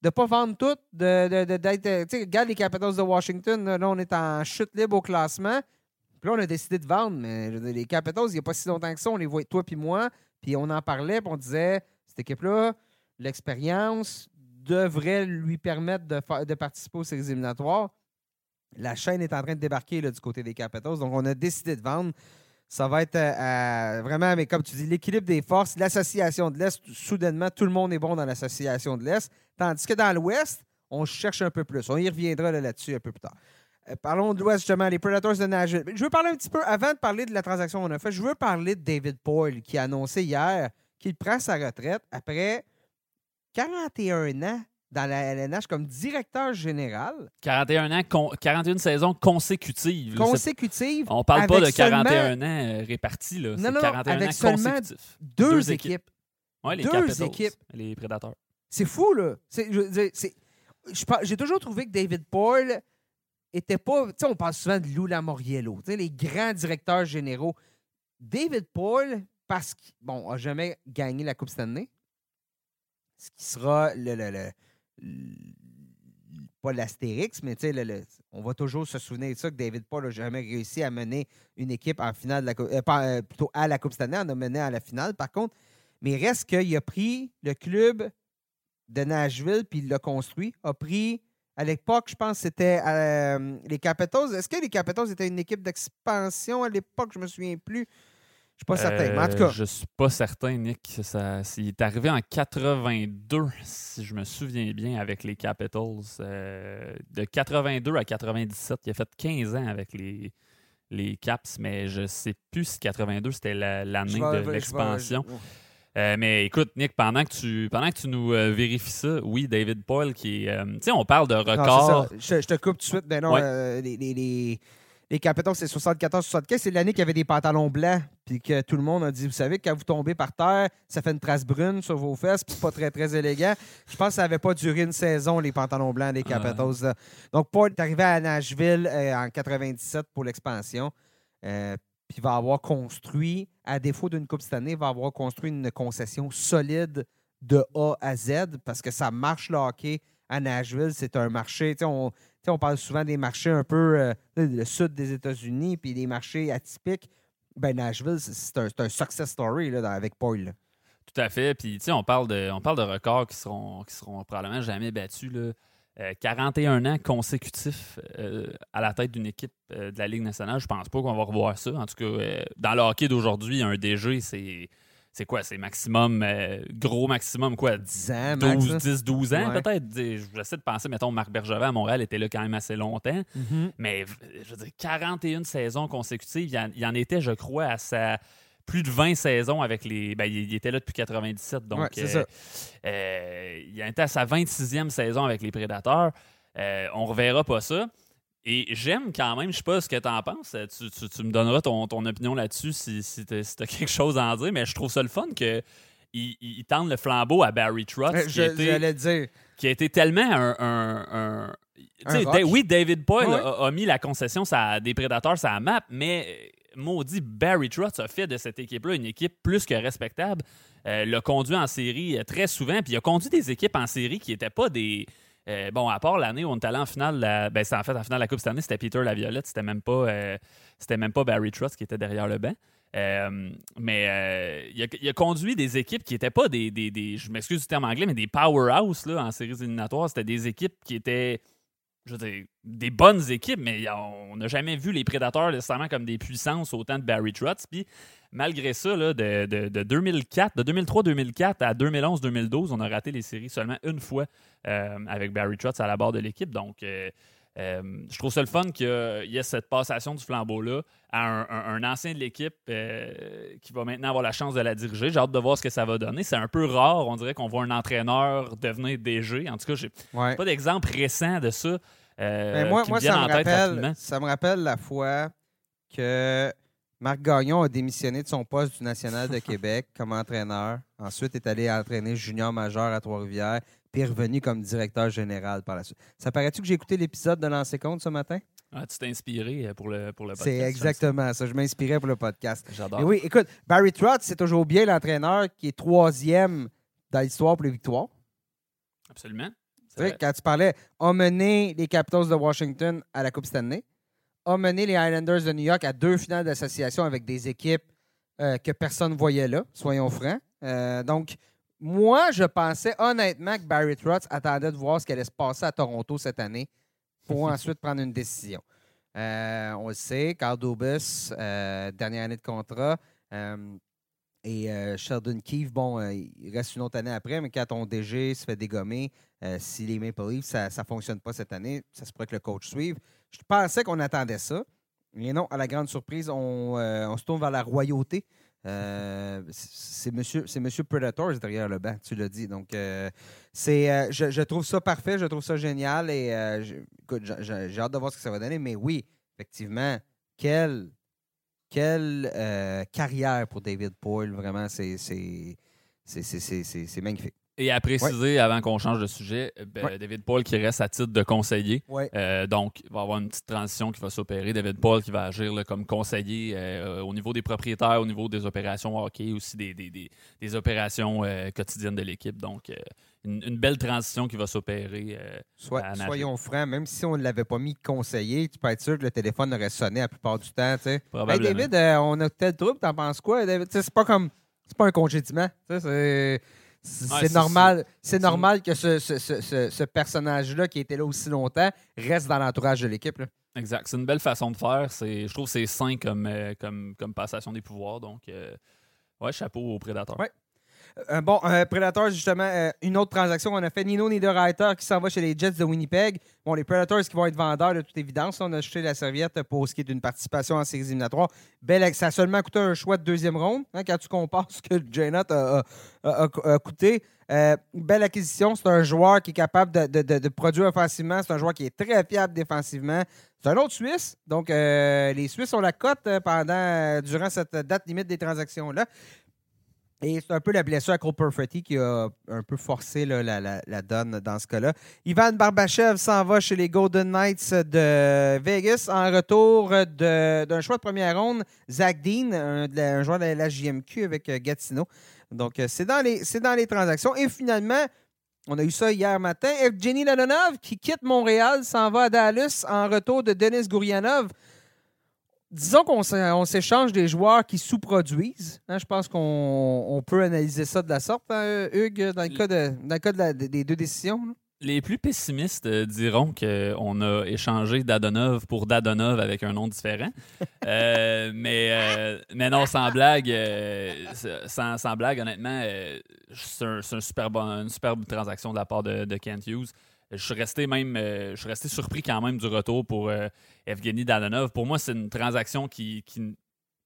de ne pas vendre toutes, de, d'être. Euh, regarde les Capitals de Washington. Là, on est en chute libre au classement. Puis là, on a décidé de vendre. Mais les Capitals, il n'y a pas si longtemps que ça, on les voit, toi puis moi. Puis on en parlait, puis on disait, cette équipe-là, l'expérience, devrait lui permettre de, participer aux séries éliminatoires. La chaîne est en train de débarquer du côté des Capitals. Donc, on a décidé de vendre. Ça va être euh, vraiment, mais comme tu dis, l'équilibre des forces, l'association de l'Est. Soudainement, tout le monde est bon dans l'association de l'Est. Tandis que dans l'Ouest, on cherche un peu plus. On y reviendra là-dessus un peu plus tard. Euh, parlons de l'Ouest, justement, les Predators de Nashville. Je veux parler un petit peu, avant de parler de la transaction qu'on a faite, je veux parler de David Poyle qui a annoncé hier qu'il prend sa retraite après 41 ans dans la LNH comme directeur général. 41 ans, 41 saisons consécutives. Consécutives. On parle pas de 41 ans euh, répartis. Là. Non, non, 41 avec ans seulement deux, équipes. Oui, les deux équipes. Les prédateurs. C'est fou, là. J'ai toujours trouvé que David Paul était pas. Tu sais, on parle souvent de Lou Lamoriello, les grands directeurs généraux. David Paul, parce qu'il bon, a jamais gagné la Coupe Stanley, ce qui sera le, le, pas l'astérix, mais le, on va toujours se souvenir de ça que David Paul n'a jamais réussi à mener une équipe en finale, de la, euh, euh, plutôt à la Coupe Stanley, on a mené à la finale par contre. Mais reste qu'il a pris le club de Nashville puis il l'a construit, a pris à l'époque, je pense que c'était euh, les Capitals. Est-ce que les Capitals étaient une équipe d'expansion à l'époque? Je me souviens plus. Je suis pas certain. Mais en tout cas. Euh, je suis pas certain, Nick. Ça, il est arrivé en 82, si je me souviens bien, avec les Capitals. Euh, de 82 à 97, il a fait 15 ans avec les, les Caps, mais je sais plus si 82 c'était l'année de l'expansion. Euh, mais écoute, Nick, pendant que tu, pendant que tu nous vérifies ça, oui, David Paul qui est. tu sais, on parle de record. Je, te coupe tout de suite. Ben non, les, les Capitals, c'est 74-75. C'est l'année qu'il y avait des pantalons blancs. Puis que tout le monde a dit Vous savez, quand vous tombez par terre, ça fait une trace brune sur vos fesses. Puis pas très, très élégant. Je pense que ça n'avait pas duré une saison, les pantalons blancs des Capitals. Donc, Paul est arrivé à Nashville euh, en 97 pour l'expansion. Euh, puis il va avoir construit, à défaut d'une Coupe cette année, va avoir construit une concession solide de A à Z parce que ça marche le hockey à Nashville. C'est un marché. On, on parle souvent des marchés un peu euh, le sud des États-Unis, puis des marchés atypiques. Ben, Nashville, c'est un, success story là, avec Paul. Tout à fait. Puis, on parle de, on parle de records qui seront, qui seront probablement jamais battus. Là. 41 euh, ans consécutifs euh, à la tête d'une équipe de la Ligue nationale. Je pense pas qu'on va revoir ça. En tout cas, dans le hockey d'aujourd'hui, un DG, c'est c'est quoi, c'est maximum, euh, gros maximum, quoi, 10 ans, 12, 10, 12 ans peut-être? J'essaie de penser, mettons, Marc Bergevin à Montréal était là quand même assez longtemps. Mm-hmm. Mais je veux dire, 41 saisons consécutives, il y, en, était, je crois, à sa plus de 20 saisons avec les. Ben, il, était là depuis 97. Donc, ouais, euh, euh, il était à sa 26e saison avec les Prédateurs. on reverra pas ça. Et j'aime quand même, je sais pas ce que tu en penses, tu, me donneras ton, opinion là-dessus si, si tu as, quelque chose à en dire, mais je trouve ça le fun qu'il il, tente le flambeau à Barry Trotz. Dire. Qui a été tellement un. oui, David Boyle a, mis la concession ça, des prédateurs sur la map, mais maudit Barry Trotz a fait de cette équipe-là une équipe plus que respectable. Euh, l'a conduit en série euh, très souvent, puis il a conduit des équipes en série qui n'étaient pas des. Euh, bon, à part l'année où on est allé en finale, ben, en fait en finale de la Coupe cette année, c'était Peter Laviolette, c'était même pas c'était même pas Barry Trotz qui était derrière le banc. mais il a, conduit des équipes qui n'étaient pas des, des, je m'excuse du terme anglais, mais des powerhouse là, en séries éliminatoires. C'était des équipes qui étaient je veux dire, des bonnes équipes, mais on n'a jamais vu les prédateurs nécessairement comme des puissances au temps de Barry Trotz. Puis malgré ça, là, de, de, 2004, de 2003-2004 à 2011-2012, on a raté les séries seulement une fois euh, avec Barry Trotz à la barre de l'équipe. Donc, euh, euh, je trouve ça le fun qu'il y ait cette passation du flambeau-là à un, ancien de l'équipe qui va maintenant avoir la chance de la diriger. J'ai hâte de voir ce que ça va donner. C'est un peu rare, on dirait qu'on voit un entraîneur devenir DG. En tout cas, j'ai pas d'exemple récent de ça. Ben, moi, moi ça, me rappelle, ça me rappelle la fois que Marc Gagnon a démissionné de son poste du National de Québec comme entraîneur. Ensuite, est allé entraîner junior majeur à Trois-Rivières, puis est revenu comme directeur général par la suite. Ça paraît-tu que j'ai écouté l'épisode de Lancer Compte ce matin? Ah, tu t'es inspiré euh, pour le, pour le podcast. C'est exactement ça. Je m'inspirais pour le podcast. J'adore. oui, écoute, Barry Trotz, c'est toujours bien l'entraîneur qui est troisième dans l'histoire pour les victoires. Absolument. Quand tu parlais, a mené les Capitals de Washington à la Coupe Stanley, a mené les Islanders de New York à deux finales d'association avec des équipes euh, que personne ne voyait là, soyons francs. Euh, donc, moi, je pensais honnêtement que Barry Trotz attendait de voir ce qui allait se passer à Toronto cette année pour ensuite prendre une décision. Euh, on le sait, Carl Dubus, dernière année de contrat. Et Sheldon Keefe, bon, il reste une autre année après, mais quand ton DG se fait dégommer, si les Maple Leafs, ça ne fonctionne pas cette année, ça se pourrait que le coach suive. Je pensais qu'on attendait ça. Mais non, à la grande surprise, on, euh, se tourne vers la royauté. Euh, c'est monsieur, monsieur derrière le banc, tu l'as dit. Donc, euh, c'est, je, trouve ça parfait, je trouve ça génial et écoute, j'ai hâte de voir ce que ça va donner. Mais oui, effectivement, quelle, quelle carrière pour David Poyle. Vraiment, c'est, c'est, c'est magnifique. Et à préciser, avant qu'on change de sujet, euh, ben, David Paul qui reste à titre de conseiller. Euh, donc, il va y avoir une petite transition qui va s'opérer. David Paul qui va agir comme conseiller euh, au niveau des propriétaires, au niveau des opérations hockey, aussi des, des, opérations quotidiennes de l'équipe. Donc, une, belle transition qui va s'opérer. soyons francs, même si on ne l'avait pas mis conseiller, tu peux être sûr que le téléphone aurait sonné la plupart du temps. Hey David, on a tel trouble, t'en penses quoi? C'est pas comme. C'est pas un congédiement. C'est normal, c'est normal que ce, personnage-là, qui était là aussi longtemps, reste dans l'entourage de l'équipe. Exact. C'est une belle façon de faire. Je trouve que c'est sain comme, euh, comme, comme passation des pouvoirs. Donc, euh, ouais, chapeau aux prédateurs. Ouais. Euh, bon, euh, Predators, justement, euh, une autre transaction qu'on a fait. Nino Niederreiter qui s'en va chez les Jets de Winnipeg. Bon, les Predators qui vont être vendeurs de toute évidence. On a jeté la serviette pour ce qui est d'une participation en séries éliminatoires. Belle, ça a seulement coûté un choix de deuxième ronde hein, quand tu compares ce que Janot a, a, coûté. belle acquisition. C'est un joueur qui est capable de, de, de, produire offensivement. C'est un joueur qui est très fiable défensivement. C'est un autre Suisse. Donc, les Suisses ont la cote pendant, durant cette date limite des transactions-là. Et c'est un peu la blessure à Cole Perfetti qui a un peu forcé la, donne dans ce cas-là. Ivan Barbachev s'en va chez les Golden Knights de Vegas en retour d'un choix de première ronde, Zach Dean, un, joueur de la JMQ avec euh, Gatineau. Donc, euh, c'est dans, les, dans les transactions. Et finalement, on a eu ça hier matin, Evgeny Ladonov qui quitte Montréal, s'en va à Dallas en retour de Denis Gourianov disons qu'on s'échange des joueurs qui sous-produisent. Hein, je pense qu'on peut analyser ça de la sorte, hein, Hugues, dans le cas, de, des deux décisions. Les plus pessimistes euh, diront qu'on a échangé Dadonov pour Dadonov avec un nom différent. Euh, mais, euh, mais non, sans blague, sans, blague, honnêtement, c'est un, super une superbe transaction de la part de, de Kent Hughes. Je suis resté même euh, je suis resté surpris quand même du retour pour euh, Evgeny Dadanov. Pour moi, c'est une transaction qui,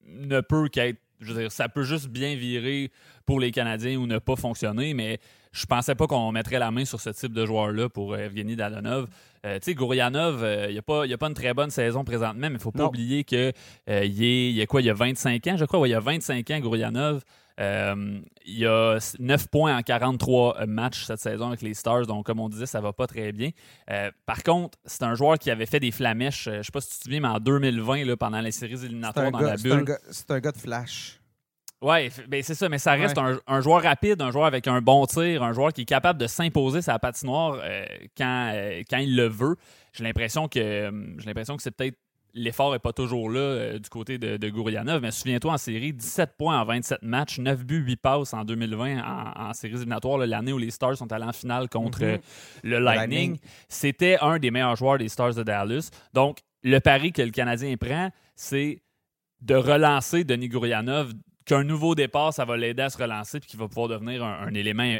ne peut qu'être. Je veux dire, ça peut juste bien virer pour les Canadiens ou ne pas fonctionner, mais je pensais pas qu'on mettrait la main sur ce type de joueur-là pour euh, Evgeny Dadanov. tu sais, Gourianov, il n'y a, pas, a pas une très bonne saison présentement, mais il ne faut pas oublier qu'il il, y a quoi, il y a 25 ans, je crois, il y a 25 ans, Gourianov. Euh, il y a 9 points en 43 matchs cette saison avec les Stars, donc comme on disait, ça va pas très bien. Euh, par contre, c'est un joueur qui avait fait des flamèches, je sais pas si tu te souviens, mais en 2020, là, pendant les séries éliminatoires dans la bulle. C'est un, gars de flash. Oui, ben c'est ça, mais ça reste un, joueur rapide, un joueur avec un bon tir, un joueur qui est capable de s'imposer sa patinoire euh, quand, quand il le veut. J'ai l'impression que j'ai l'impression que c'est peut-être l'effort n'est pas toujours là euh, du côté de, de Gourianov. Mais souviens-toi, en série, 17 points en 27 matchs, 9 buts, 8 passes en 2020 en, série éliminatoire, l'année où les Stars sont allés en finale contre mhm. euh, le Lightning. C'était un des meilleurs joueurs des Stars de Dallas. Donc, le pari que le Canadien prend, c'est de relancer Denis Gourianov qu'un nouveau départ, ça va l'aider à se relancer et qu'il va pouvoir devenir un, élément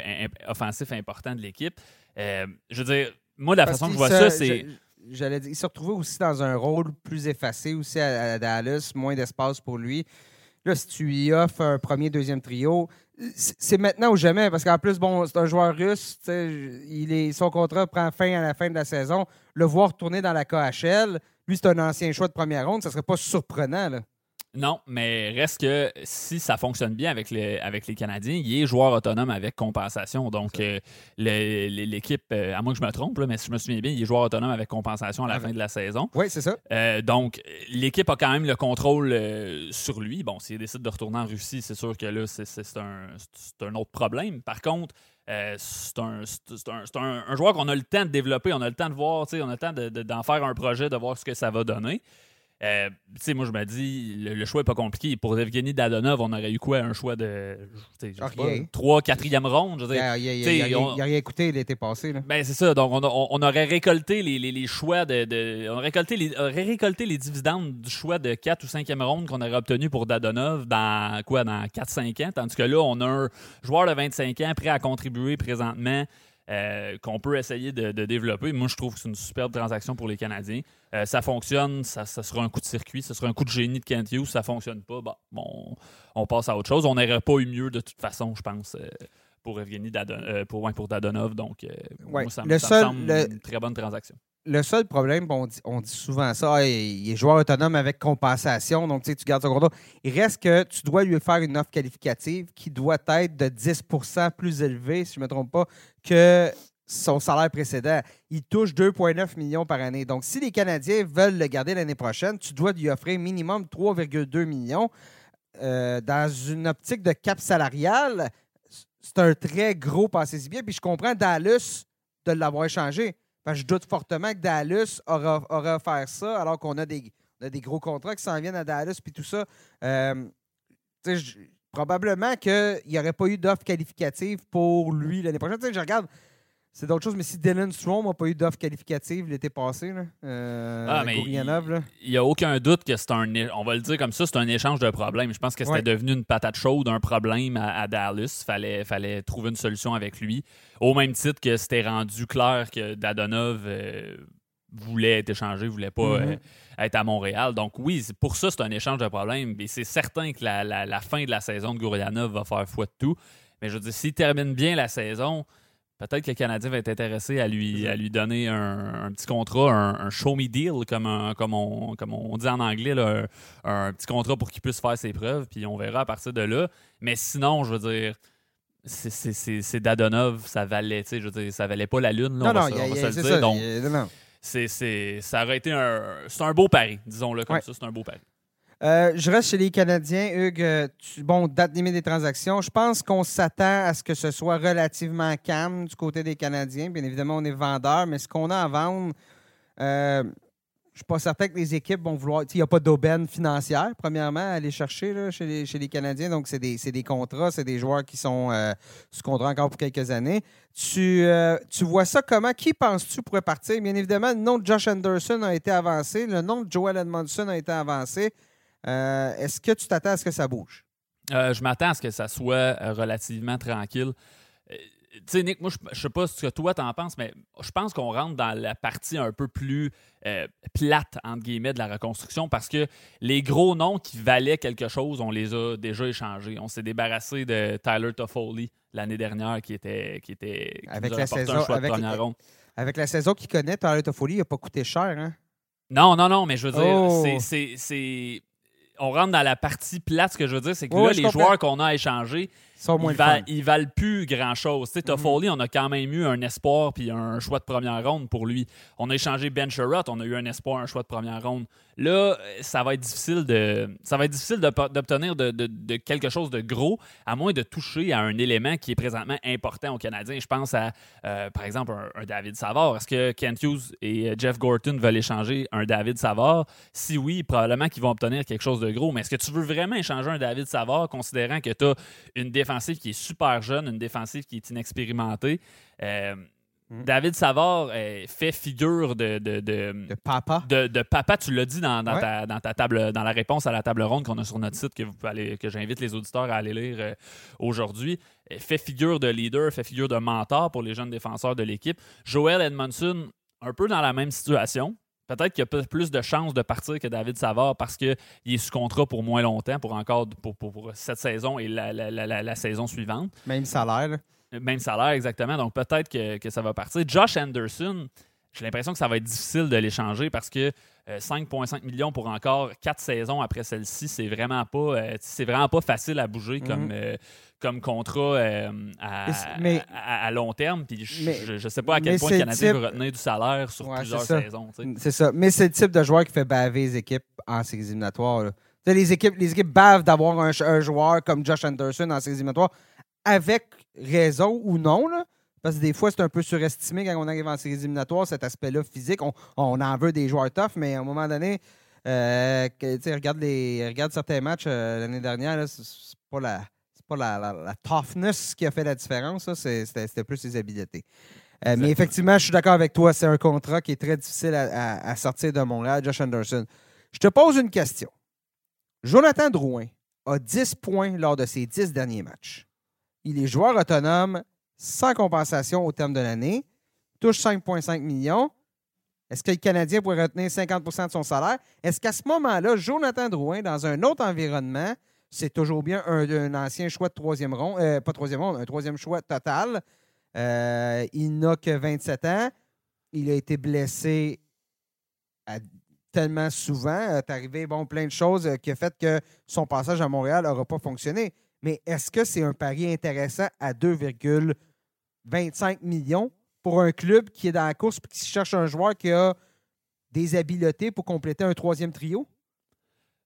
offensif important de l'équipe. Euh, je veux dire, moi, la façon que je vois ça, c'est j'allais il se retrouvait aussi dans un rôle plus effacé aussi à, Dallas, moins d'espace pour lui. Là, si tu lui offres un premier, deuxième trio, c'est maintenant ou jamais, parce qu'en plus, bon, c'est un joueur russe, il est, son contrat prend fin à la fin de la saison. Le voir tourner dans la KHL, lui, c'est un ancien choix de première ronde, ça serait pas surprenant. Non, mais reste que si ça fonctionne bien avec les, avec les Canadiens, il est joueur autonome avec compensation. Donc, euh, l'équipe, euh, à moins que je me trompe, mais si je me souviens bien, il est joueur autonome avec compensation à la fin de la saison. Oui, c'est ça. Euh, donc, l'équipe a quand même le contrôle sur lui. Bon, s'il décide de retourner en Russie, c'est sûr que là, c'est un, un, autre problème. Par contre, c'est un, un, un, joueur qu'on a le temps de développer, on a le temps de voir, on a le temps d'en faire un projet, de voir ce que ça va donner. Euh, tu sais, moi, je me dis, le, choix n'est pas compliqué. Pour Evgeny Dadonov, on aurait eu quoi Un choix de 3 4e ronde je Il n'a rien écouté l'été passé. Là. Ben, c'est ça. Donc, on, aurait récolté les, choix de, On aurait récolté les, aurait récolté les dividendes du choix de 4 ou 5e ronde qu'on aurait obtenu pour Dadonov dans quoi Dans 4-5 ans? Tandis que là, on a un joueur de 25 ans prêt à contribuer présentement. Euh, qu'on peut essayer de, développer. Moi, je trouve que c'est une superbe transaction pour les Canadiens. Euh, ça fonctionne, ça, sera un coup de circuit, ce sera un coup de génie de Kent Hughes. Ça fonctionne pas, bon, on, passe à autre chose. On n'aurait pas eu mieux de toute façon, je pense, euh, pour Evgeny pour, pour Dadonov. Donc, moi, ça, me semble une très bonne transaction le seul problème, on dit, souvent ça, il est joueur autonome avec compensation, donc tu gardes son contrat. Il reste que tu dois lui faire une offre qualificative qui doit être de 10% plus élevée, si je ne me trompe pas, que son salaire précédent. Il touche 2,9 millions par année. Donc, si les Canadiens veulent le garder l'année prochaine, tu dois lui offrir minimum 3,2 millions. Euh, dans une optique de cap salarial, c'est un très gros passé si bien. Puis je comprends Dallas de l'avoir échangé je doute fortement que Dallas aura, aura ça, alors qu'on a des, des gros contrats qui s'en viennent à Dallas puis tout ça. Euh, probablement qu'il n'y aurait pas eu d'offre qualificative pour lui l'année prochaine. je regarde c'est d'autres choses, mais si Dylan Strom n'a pas eu d'offre qualificative l'été passé, là, euh, ah, il n'y a aucun doute que c'est un, on va le dire comme ça, c'est un échange de problèmes. Je pense que c'était devenu une patate chaude, un problème à, Dallas. Il fallait, fallait trouver une solution avec lui. Au même titre que c'était rendu clair que Dadonov euh, voulait être échangé, voulait pas mm-hmm. euh, être à Montréal. Donc oui, pour ça, c'est un échange de problèmes. Et c'est certain que la, la, fin de la saison de Gourianov va faire foi de tout. Mais je veux dire, s'il termine bien la saison Peut-être que le Canadien va être intéressé à lui, à lui donner un, petit contrat, un, show me deal, comme, comme, on, comme on dit en anglais, un, petit contrat pour qu'il puisse faire ses preuves, puis on verra à partir de là. Mais sinon, je veux dire, c'est Dadonov, ça valait, je veux dire, ça valait pas la lune, là, non, on va, se le dire. Donc, c'est, ça aurait été un, c'est un beau pari, disons-le comme ça, c'est un beau pari. Euh, je reste chez les Canadiens. Hugues, euh, bon, date limite des transactions. Je pense qu'on s'attend à ce que ce soit relativement calme du côté des Canadiens. Bien évidemment, on est vendeur, mais ce qu'on a à vendre, euh, je ne suis pas certain que les équipes vont vouloir. Il n'y a pas d'aubaine financière, premièrement, à aller chercher chez, les, Canadiens. Donc, c'est des, contrats, c'est des joueurs qui sont sous contrat encore pour quelques années. Tu, tu vois ça comment? Qui penses-tu pourrait partir? Bien évidemment, le nom de Josh Anderson a été avancé, le nom de Joel Edmondson a été avancé. Euh, est-ce que tu t'attends à ce que ça bouge? Euh, je m'attends à ce que ça soit euh, relativement tranquille. tu sais, Nick, moi, je ne sais pas ce que toi t'en penses, mais je pense qu'on rentre dans la partie un peu plus plate, entre guillemets, de la reconstruction parce que les gros noms qui valaient quelque chose, on les a déjà échangés. On s'est débarrassé de Tyler Toffoli l'année dernière qui était. Qui était avec, la saison, avec, avec la saison qu'il connaît, Tyler Toffoli, il n'a pas coûté cher. Hein? Non, non, non, mais je veux dire, oh! c'est on rentre dans la partie plate. Ce que je veux dire, c'est que là, les joueurs qu'on a échangés, ils, valent plus grand-chose. Tu sais, mm-hmm. on a quand même eu un espoir puis un choix de première ronde pour lui. On a échangé Ben Sherrod, on a eu un espoir, un choix de première ronde. Là, ça va être difficile de, ça va être difficile d'obtenir de, quelque chose de gros, à moins de toucher à un élément qui est présentement important aux Canadiens. Je pense à, euh, par exemple, un, David Savard. Est-ce que Kent Hughes et Jeff Gorton veulent échanger un David Savard? Si oui, probablement qu'ils vont obtenir quelque chose de gros. Mais est-ce que tu veux vraiment échanger un David Savard, considérant que tu as une défensive qui est super jeune, une défensive qui est inexpérimentée? Euh, Mm. David Savard euh, fait figure de, de, papa. De, papa, tu l'as dit dans, ta, table, dans la réponse à la table ronde qu'on a sur notre site que vous aller, que j'invite les auditeurs à aller lire euh, aujourd'hui. Fait figure de leader, fait figure de mentor pour les jeunes défenseurs de l'équipe. Joel Edmondson, un peu dans la même situation. Peut-être qu'il y a plus de chances de partir que David Savard parce qu'il est sous contrat pour moins longtemps, pour encore pour, cette saison et la, la saison suivante. Même salaire. Même salaire, exactement. Donc peut-être que, ça va partir. Josh Anderson, j'ai l'impression que ça va être difficile de l'échanger parce que 5,5 euh, millions pour encore 4 saisons après celle-ci, c'est vraiment pas euh, c'est vraiment pas facile à bouger mhm. comme, euh, comme contrat à, long terme. Puis je, ne sais pas à quel point le Canadien va retenir du salaire sur plusieurs saisons. C'est ça. Mais c'est le type de joueur qui fait baver les équipes en séries éliminatoires. Les équipes, les équipes bavent d'avoir un, un, joueur comme Josh Anderson en séries éliminatoires avec raison ou non, parce que des fois, c'est un peu surestimé quand on arrive en séries éliminatoires, cet aspect-là physique. On, en veut des joueurs tough, mais à un moment donné, euh, regarde, les, regarde certains matchs euh, l'année dernière, c'est pas la pas la, toughness qui a fait la différence, c'était plus les habiletés. Euh, mais effectivement, je suis d'accord avec toi, c'est un contrat qui est très difficile à, à, sortir de Montréal, Josh Anderson. Je te pose une question. Jonathan Drouin a 10 points lors de ses 10 derniers matchs. Il est joueur autonome sans compensation au terme de l'année, touche 5,5 millions. Est-ce que le Canadien pourrait retenir 50% de son salaire? Est-ce qu'à ce moment-là, Jonathan Drouin, dans un autre environnement, c'est toujours bien un, ancien choix de troisième rond, euh, pas troisième rond, un troisième choix total. Euh, il n'a que 27 ans. Il a été blessé tellement souvent. C'est arrivé bon, plein de choses qui ont fait que son passage à Montréal n'aura pas fonctionné mais est-ce que c'est un pari intéressant à 2,25 millions pour un club qui est dans la course et qui cherche un joueur qui a des habiletés pour compléter un troisième trio?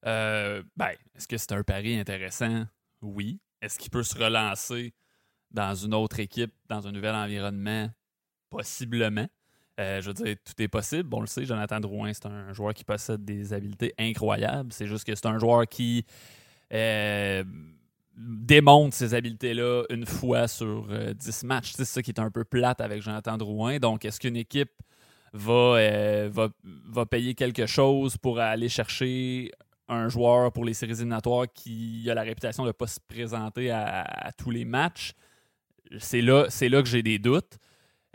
Euh, ben, est-ce que c'est un pari intéressant? Oui. Est-ce qu'il peut se relancer dans une autre équipe, dans un nouvel environnement? Possiblement. Euh, je veux dire, tout est possible. On le sait, Jonathan Drouin, c'est un joueur qui possède des habiletés incroyables. C'est juste que c'est un joueur qui. Euh, démontre ces habiletés-là une fois sur 10 euh, matchs. C'est ça qui est un peu plate avec Jonathan Drouin. Donc, est-ce qu'une équipe va, euh, va, payer quelque chose pour aller chercher un joueur pour les séries éliminatoires qui a la réputation de ne pas se présenter à, tous les matchs? C'est là que j'ai des doutes.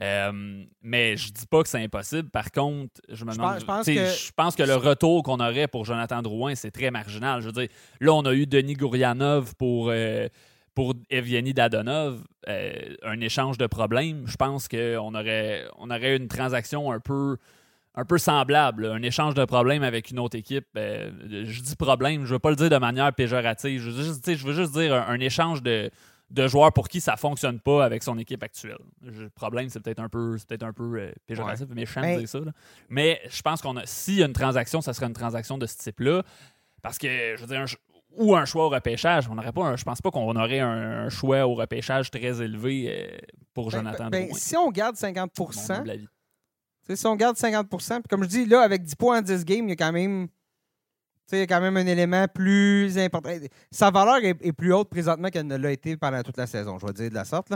Euh, mais je dis pas que c'est impossible. Par contre, je me demande. Je pense, que... je pense que le retour qu'on aurait pour Jonathan Drouin, c'est très marginal. Je veux dire, là, on a eu Denis Gourianov pour, euh, pour Evgeny Dadonov, euh, un échange de problèmes. Je pense qu'on aurait, on aurait une transaction un peu un peu semblable, un échange de problèmes avec une autre équipe. je dis problème, je ne veux pas le dire de manière péjorative. Je veux juste, je veux juste dire un échange de, de joueurs pour qui ça fonctionne pas avec son équipe actuelle. Le problème, c'est peut-être un peu, peut-être un peu euh, péjoratif, méchant de dire ça. Mais je pense qu'on a, s'il y a une transaction, ça serait une transaction de ce type-là. Parce que, je veux dire, ou un choix au repêchage. On n'aurait pas je pense pas qu'on aurait un, choix au repêchage très élevé euh, pour ben, Jonathan ben, Si on garde 50 si on garde 50% comme je dis, là, avec 10 points en 10 games, il y a quand même c'est quand même un élément plus important. Sa valeur est, plus haute présentement qu'elle ne l'a été pendant toute la saison, je vais dire de la sorte.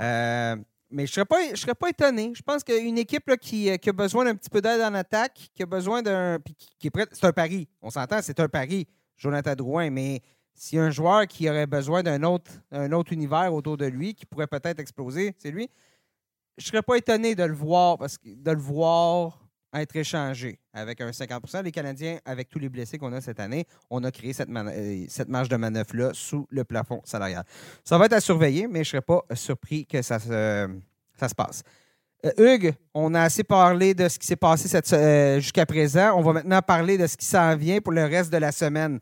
Euh, mais je ne serais, pas, serais pas étonné. Je pense qu'une équipe euh, qui, a besoin d'un petit peu d'aide en attaque, qui a besoin d'un. qui, est. C'est un pari. On s'entend, c'est un pari, Jonathan Drouin. Mais s'il y a un joueur qui aurait besoin d'un autre, un autre univers autour de lui, qui pourrait peut-être exploser, c'est lui. Je ne serais pas étonné de le voir, parce que de le voir être échangé avec un 50% Les Canadiens, avec tous les blessés qu'on a cette année, on a créé cette, euh, cette marge de manœuvre-là sous le plafond salarial. Ça va être à surveiller, mais je ne serais pas surpris que ça se, ça se passe. Euh, Hugues, on a assez parlé de ce qui s'est passé euh, jusqu'à présent. On va maintenant parler de ce qui s'en vient pour le reste de la semaine.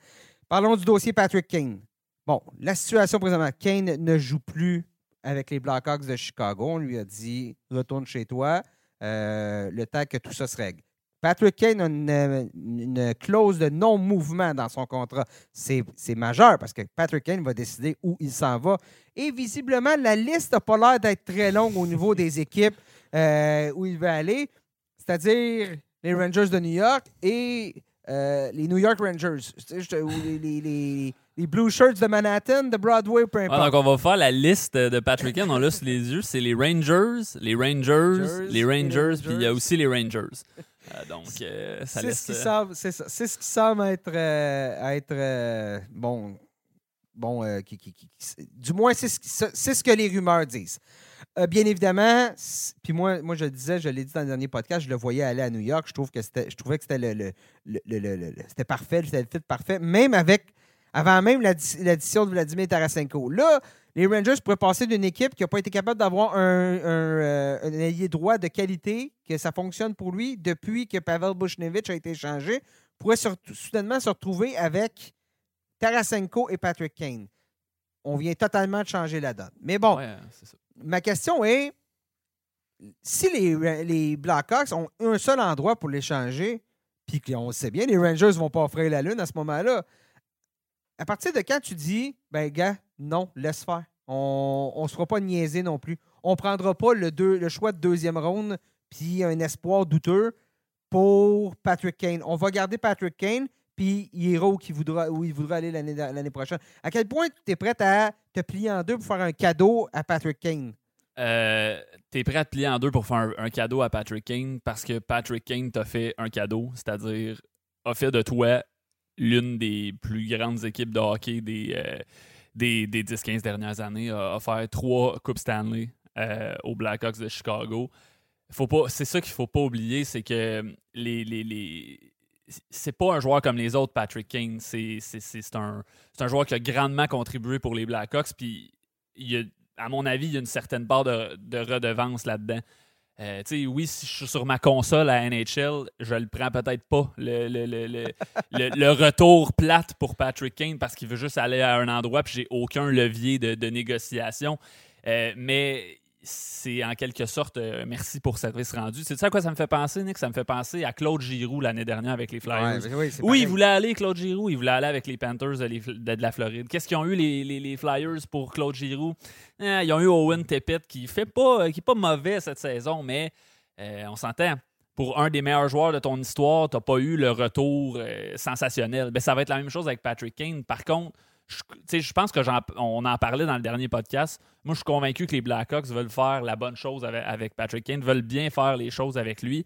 Parlons du dossier Patrick Kane. Bon, la situation présentement, Kane ne joue plus avec les Blackhawks de Chicago. On lui a dit retourne chez toi, euh, le temps que tout ça se règle. Patrick Kane a une, clause de non-mouvement dans son contrat. C'est majeur parce que Patrick Kane va décider où il s'en va. Et visiblement, la liste n'a pas l'air d'être très longue au niveau des équipes euh, où il va aller, c'est-à-dire les Rangers de New York et euh, les New York Rangers, Blue Shirts de Manhattan, de Broadway, peu importe. donc, on va faire la liste de Patrick Kane. On l'a sous les yeux. C'est les Rangers, les Rangers, les Rangers, puis il y a aussi les Rangers. Euh, donc, euh, ça laisse... Ce semble, c'est, ce qui semble être, être bon, bon qui, qui, du moins, c'est ce, que les rumeurs disent. Euh, bien évidemment, puis moi, moi, je le disais, je l'ai dit dans le dernier podcast, je le voyais aller à New York. Je, trouve que je trouvais que c'était le, c'était parfait, c'était le fit parfait, même avec, avant même l'addition de Vladimir Tarasenko. Là, les Rangers pourraient passer d'une équipe qui n'a pas été capable d'avoir un, euh, un, allié droit de qualité, que ça fonctionne pour lui depuis que Pavel Bushnevich a été échangé, pourrait soudainement se retrouver avec Tarasenko et Patrick Kane. On vient totalement de changer la donne. Mais bon, ça ma question est si les, les Blackhawks ont un seul endroit pour l'échanger, puis qu'on sait bien, les Rangers ne vont pas offrir la Lune à ce moment-là, à partir de quand tu dis, ben gars, non, laisse faire. On ne se fera pas niaiser non plus. On ne prendra pas le, choix de deuxième ronde puis un espoir douteux pour Patrick Kane. On va garder Patrick Kane, puis il ira où il voudra, où il voudra aller l'année prochaine. À quel point tu es prêt à te plier en deux pour faire un cadeau à Patrick Kane? Euh, tu es prêt à te plier en deux pour faire un, cadeau à Patrick Kane parce que Patrick Kane t'a fait un cadeau, c'est-à-dire a fait de toi l'une des plus grandes équipes de hockey des, euh, des, 10-15 dernières années, a offert trois Coupes Stanley euh, aux Blackhawks de Chicago. C'est ça qu'il faut pas oublier, c'est que les, les, les c'est pas un joueur comme les autres, Patrick Kane. C'est un, un, joueur qui a grandement contribué pour les Blackhawks. Puis, à mon avis, il y a une certaine part de, redevance là-dedans. Euh, oui, si je suis sur ma console à NHL, je le prends peut-être pas, le, le, retour plate pour Patrick Kane parce qu'il veut juste aller à un endroit puis j'ai aucun levier de, négociation. Euh, mais c'est en quelque sorte euh, merci pour service rendu. C'est ça à quoi ça me fait penser, Nick? Ça me fait penser à Claude Giroux l'année dernière avec les Flyers. oui, il voulait aller, Claude Giroux, il voulait aller avec les Panthers de, la Floride. Qu'est-ce qu'ils ont eu, les, Flyers, pour Claude Giroux? Eh, ils ont eu Owen Tippett, qui fait pas, qui est pas mauvais cette saison, mais euh, on s'entend. Pour un des meilleurs joueurs de ton histoire, tu n'as pas eu le retour euh, sensationnel. Ben, ça va être la même chose avec Patrick Kane. Par contre, je, je pense que on en parlait dans le dernier podcast. Moi, je suis convaincu que les Blackhawks veulent faire la bonne chose avec, Patrick Kane, veulent bien faire les choses avec lui.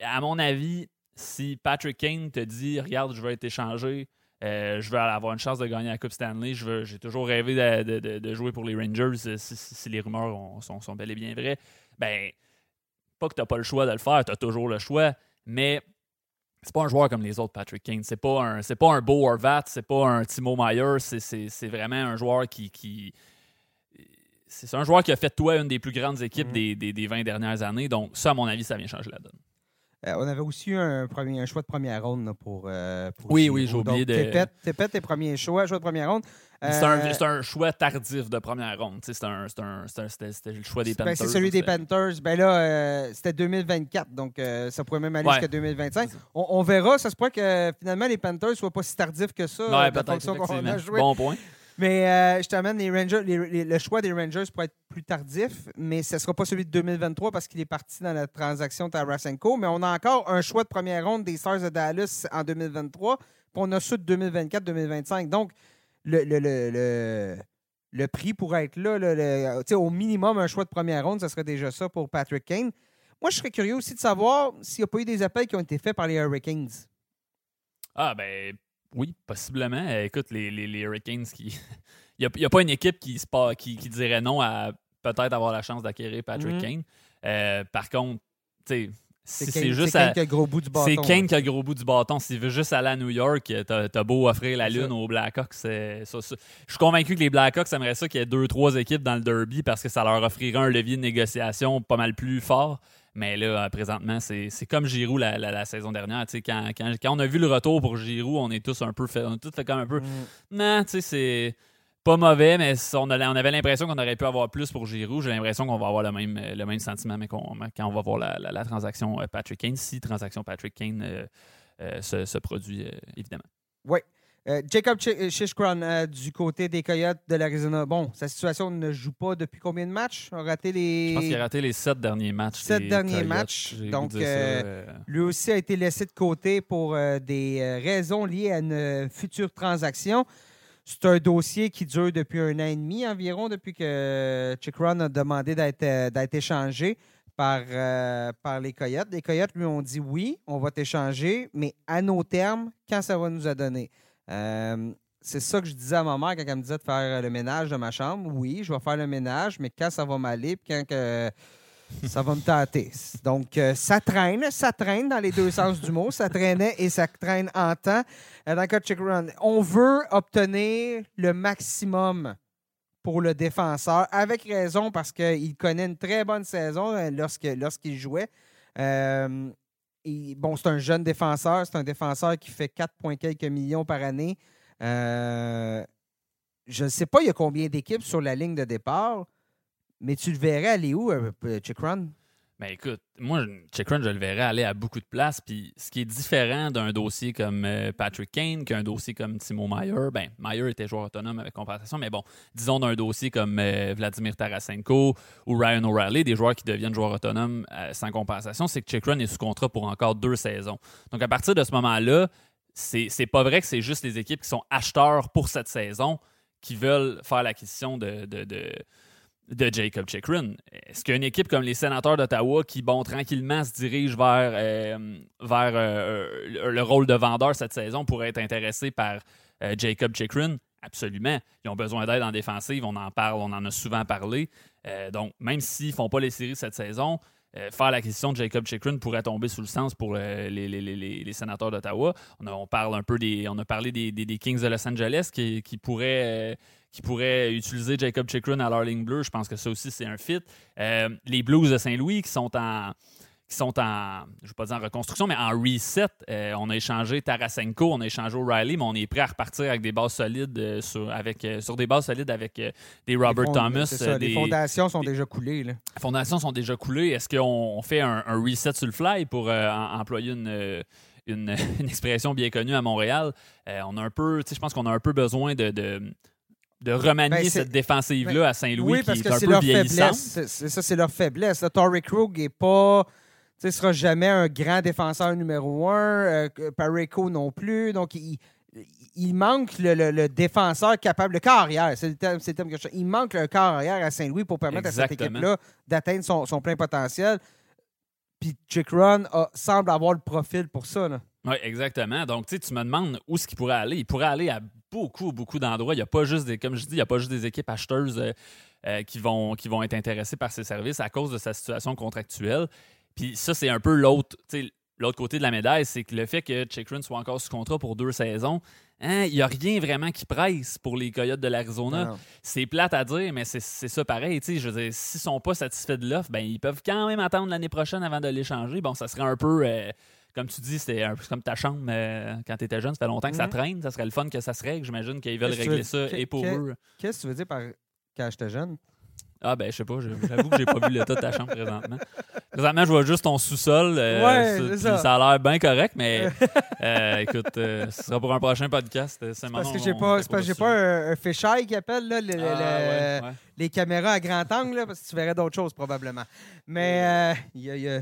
À mon avis, si Patrick Kane te dit Regarde, je veux être échangé, euh, je veux avoir une chance de gagner la Coupe Stanley, j'ai toujours rêvé de, jouer pour les Rangers euh, si, les rumeurs sont, sont, bel et bien vraies, ben, pas que tu n'as pas le choix de le faire, tu as toujours le choix, mais c'est pas un joueur comme les autres Patrick Kane. C'est pas un c'est pas un Beau Horvat, c'est pas un Timo Meyer, c'est vraiment un joueur qui, qui c'est un joueur qui a fait toi une des plus grandes équipes mm-hmm. des, des, 20 dernières années. Donc ça, à mon avis, ça vient changer la donne. Euh, on avait aussi eu un, premier, un choix de première ronde pour, euh, Oui, oui, j'ai oublié de. T'es tes premiers choix, choix de première ronde. C'est un, choix tardif de première ronde. C'était le choix des ben, Panthers. c'est celui des Panthers. Ben là, euh, c'était 2024, donc euh, ça pourrait même aller jusqu'à 2025. On, verra. Ça se pourrait que finalement les Panthers ne soient pas si tardifs que ça. Ouais. Bon point. Mais euh, je t'amène les Rangers. le choix des Rangers pourrait être plus tardif, mais ce ne sera pas celui de 2023 parce qu'il est parti dans la transaction Tarasenko. Mais on a encore un choix de première ronde des Stars de Dallas en 2023. Puis on a ceux de 2024-2025. Donc, le, le, prix pourrait être là. au minimum, un choix de première ronde, ce serait déjà ça pour Patrick Kane. Moi, je serais curieux aussi de savoir s'il n'y a pas eu des appels qui ont été faits par les Hurricanes. Ah, ben oui, possiblement. Écoute, les, les, Hurricanes, qui... il n'y a, pas une équipe qui, qui, qui dirait non à peut-être avoir la chance d'acquérir Patrick mm-hmm. Kane. Euh, par contre, tu sais c'est Kane, qui a le gros bout du bâton. C'est Kane qui a le gros bout du bâton. S'il veut juste aller à New York, t'as as beau offrir la lune aux Blackhawks. Je suis convaincu que les Blackhawks aimeraient ça qu'il y ait deux, trois équipes dans le derby parce que ça leur offrirait un levier de négociation pas mal plus fort. Mais là, présentement, c'est comme Giroud la, saison dernière. Quand, quand, quand, on a vu le retour pour Giroud, on est tous un peu fait, on a tous fait comme un peu. Mm. Non, tu sais, c'est pas mauvais, mais on, avait l'impression qu'on aurait pu avoir plus pour Giroud. J'ai l'impression qu'on va avoir le même, le même sentiment mais quand on va voir la, transaction euh, Patrick Kane, si transaction Patrick Kane euh, euh, se, produit, évidemment. Oui. Jacob Shishkron du côté des Coyotes de l'Arizona. Bon, sa situation ne joue pas depuis combien de matchs? A raté les... Je pense qu'il a raté les sept derniers matchs. Sept derniers matchs. Donc, lui aussi a été laissé de côté pour des raisons liées à une future transaction. C'est un dossier qui dure depuis un an et demi environ, depuis que Chick Run a demandé d'être euh, échangé par, euh, par les Coyotes. Les Coyotes lui ont dit oui, on va t'échanger, mais à nos termes, quand ça va nous donner? Euh, c'est ça que je disais à ma mère quand elle me disait de faire le ménage de ma chambre. Oui, je vais faire le ménage, mais quand ça va m'aller, puis quand que ça va me tâter. Donc, euh, ça traîne, ça traîne dans les deux sens du mot. Ça traînait et ça traîne en temps. Euh, dans le cas Run, on veut obtenir le maximum pour le défenseur, avec raison parce qu'il connaît une très bonne saison euh, lorsqu'il jouait. Bon, c'est un jeune défenseur, c'est un défenseur qui fait 4, quelques millions par année. je ne sais pas, il y a combien d'équipes sur la ligne de départ. Mais tu le verrais aller où, euh, Chick Run? Ben écoute, moi, Chick Run, je le verrais aller à beaucoup de places. Puis ce qui est différent d'un dossier comme euh, Patrick Kane qu'un dossier comme Timo Meyer, ben Meyer était joueur autonome avec compensation, mais bon, disons d'un dossier comme euh, Vladimir Tarasenko ou Ryan O'Reilly, des joueurs qui deviennent joueurs autonomes sans compensation, c'est que Chick Run est sous contrat pour encore deux saisons. Donc à partir de ce moment-là, c'est pas vrai que c'est juste les équipes qui sont acheteurs pour cette saison qui veulent faire l'acquisition de Jacob Chikrin. Est-ce qu'une équipe comme les sénateurs d'Ottawa qui, bon, tranquillement se dirige vers, euh, euh, le rôle de vendeur cette saison pourrait être intéressée par euh, Jacob Chikrin? Absolument. Ils ont besoin d'aide en défensive, on en parle, on en a souvent parlé. donc, même s'ils ne font pas les séries cette saison, faire l'acquisition de Jacob Chikrin pourrait tomber sous le sens pour les, les, sénateurs d'Ottawa. On, parle un peu des. On a parlé des, des Kings de Los Angeles qui, qui pourraient qui pourraient utiliser Jacob Chikrin à leur ligne bleue. Je pense que ça aussi, c'est un fit. Euh, les Blues de Saint-Louis qui sont en qui sont en, je vais pas dire en reconstruction, mais en reset. Euh, on a échangé Tarasenko, on a échangé O'Reilly, mais on est prêt à repartir avec des bases solides euh, sur, avec, sur des bases solides avec des Robert Thomas. Les fondations sont déjà coulées. Les fondations sont déjà coulées. Est-ce qu'on fait un, reset sur le fly pour employer une, une, expression bien connue à Montréal? on a un peu, je pense qu'on a un peu besoin de de remanier ben, cette défensive-là ben, à Saint-Louis qui est, un peu vieillissante. C'est ça, c'est leur faiblesse. Le Torrey Krug n'est pas. ne sera jamais un grand défenseur numéro un. Euh, non plus. Donc, il, il manque le, défenseur capable, le carrière, c'est le terme, que je... Il manque le carrière à Saint-Louis pour permettre à cette équipe-là d'atteindre son, plein potentiel. Puis Chick Run semble avoir le profil pour ça. Oui, exactement. Donc, tu me demandes où est-ce qu'il pourrait aller. Il pourrait aller à beaucoup, beaucoup d'endroits. Il n'y a pas juste des, comme je dis, il n'y a pas juste des équipes acheteuses euh, euh, qui, vont, qui vont être intéressées par ses services à cause de sa situation contractuelle. Puis ça, c'est un peu l'autre, l'autre côté de la médaille, c'est que le fait que Chikrin soit encore sous contrat pour deux saisons, hein, il n'y a rien vraiment qui presse pour les Coyotes de l'Arizona. C'est plate à dire, mais c'est ça pareil. Je veux dire, s'ils ne sont pas satisfaits de l'offre, ben, ils peuvent quand même attendre l'année prochaine avant de l'échanger. Bon, ça serait un peu. Euh, comme tu dis, c'est un peu comme ta chambre euh, quand tu étais jeune. Ça fait longtemps que ça mhm. traîne. Ça serait le fun que ça se règle. J'imagine qu'ils veulent régler ça et pour eux. Qu'est-ce que tu veux dire par quand j'étais jeune? Ah ben je sais pas, j'avoue que j'ai pas vu l'état de ta chambre présentement. Présentement, je vois juste ton sous-sol. Euh, ouais, ça. ça. a l'air bien correct, mais euh, écoute, ce sera pour un prochain podcast. C'est parce que j'ai pas, j'ai pas un, un qui appelle là, ah, les caméras à grand angle, là, parce que tu verrais d'autres choses probablement. Mais il y a...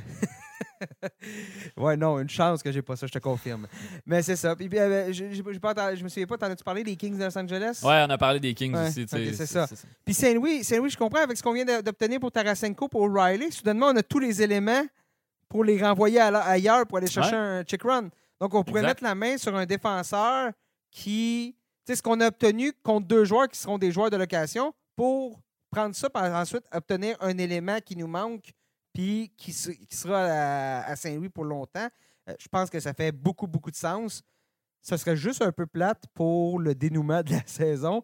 ouais, non, une chance que j'ai pas ça, je te confirme. Mais c'est ça. Puis, euh, je, je, me souviens pas, t'en as-tu parlé des Kings de Los Angeles? Ouais, on a parlé des Kings aussi. c'est ça. Puis Saint-Louis, Saint-Louis, je comprends avec ce qu'on vient d'obtenir pour Tarasenko, pour Riley. Soudainement, on a tous les éléments pour les renvoyer ailleurs pour aller chercher un check run. Donc, on pourrait mettre la main sur un défenseur qui. Tu sais, ce qu'on a obtenu contre deux joueurs qui seront des joueurs de location pour prendre ça, pour ensuite obtenir un élément qui nous manque puis qui, sera à, Saint-Louis pour longtemps, euh, je pense que ça fait beaucoup, beaucoup de sens. Ce serait juste un peu plate pour le dénouement de la saison.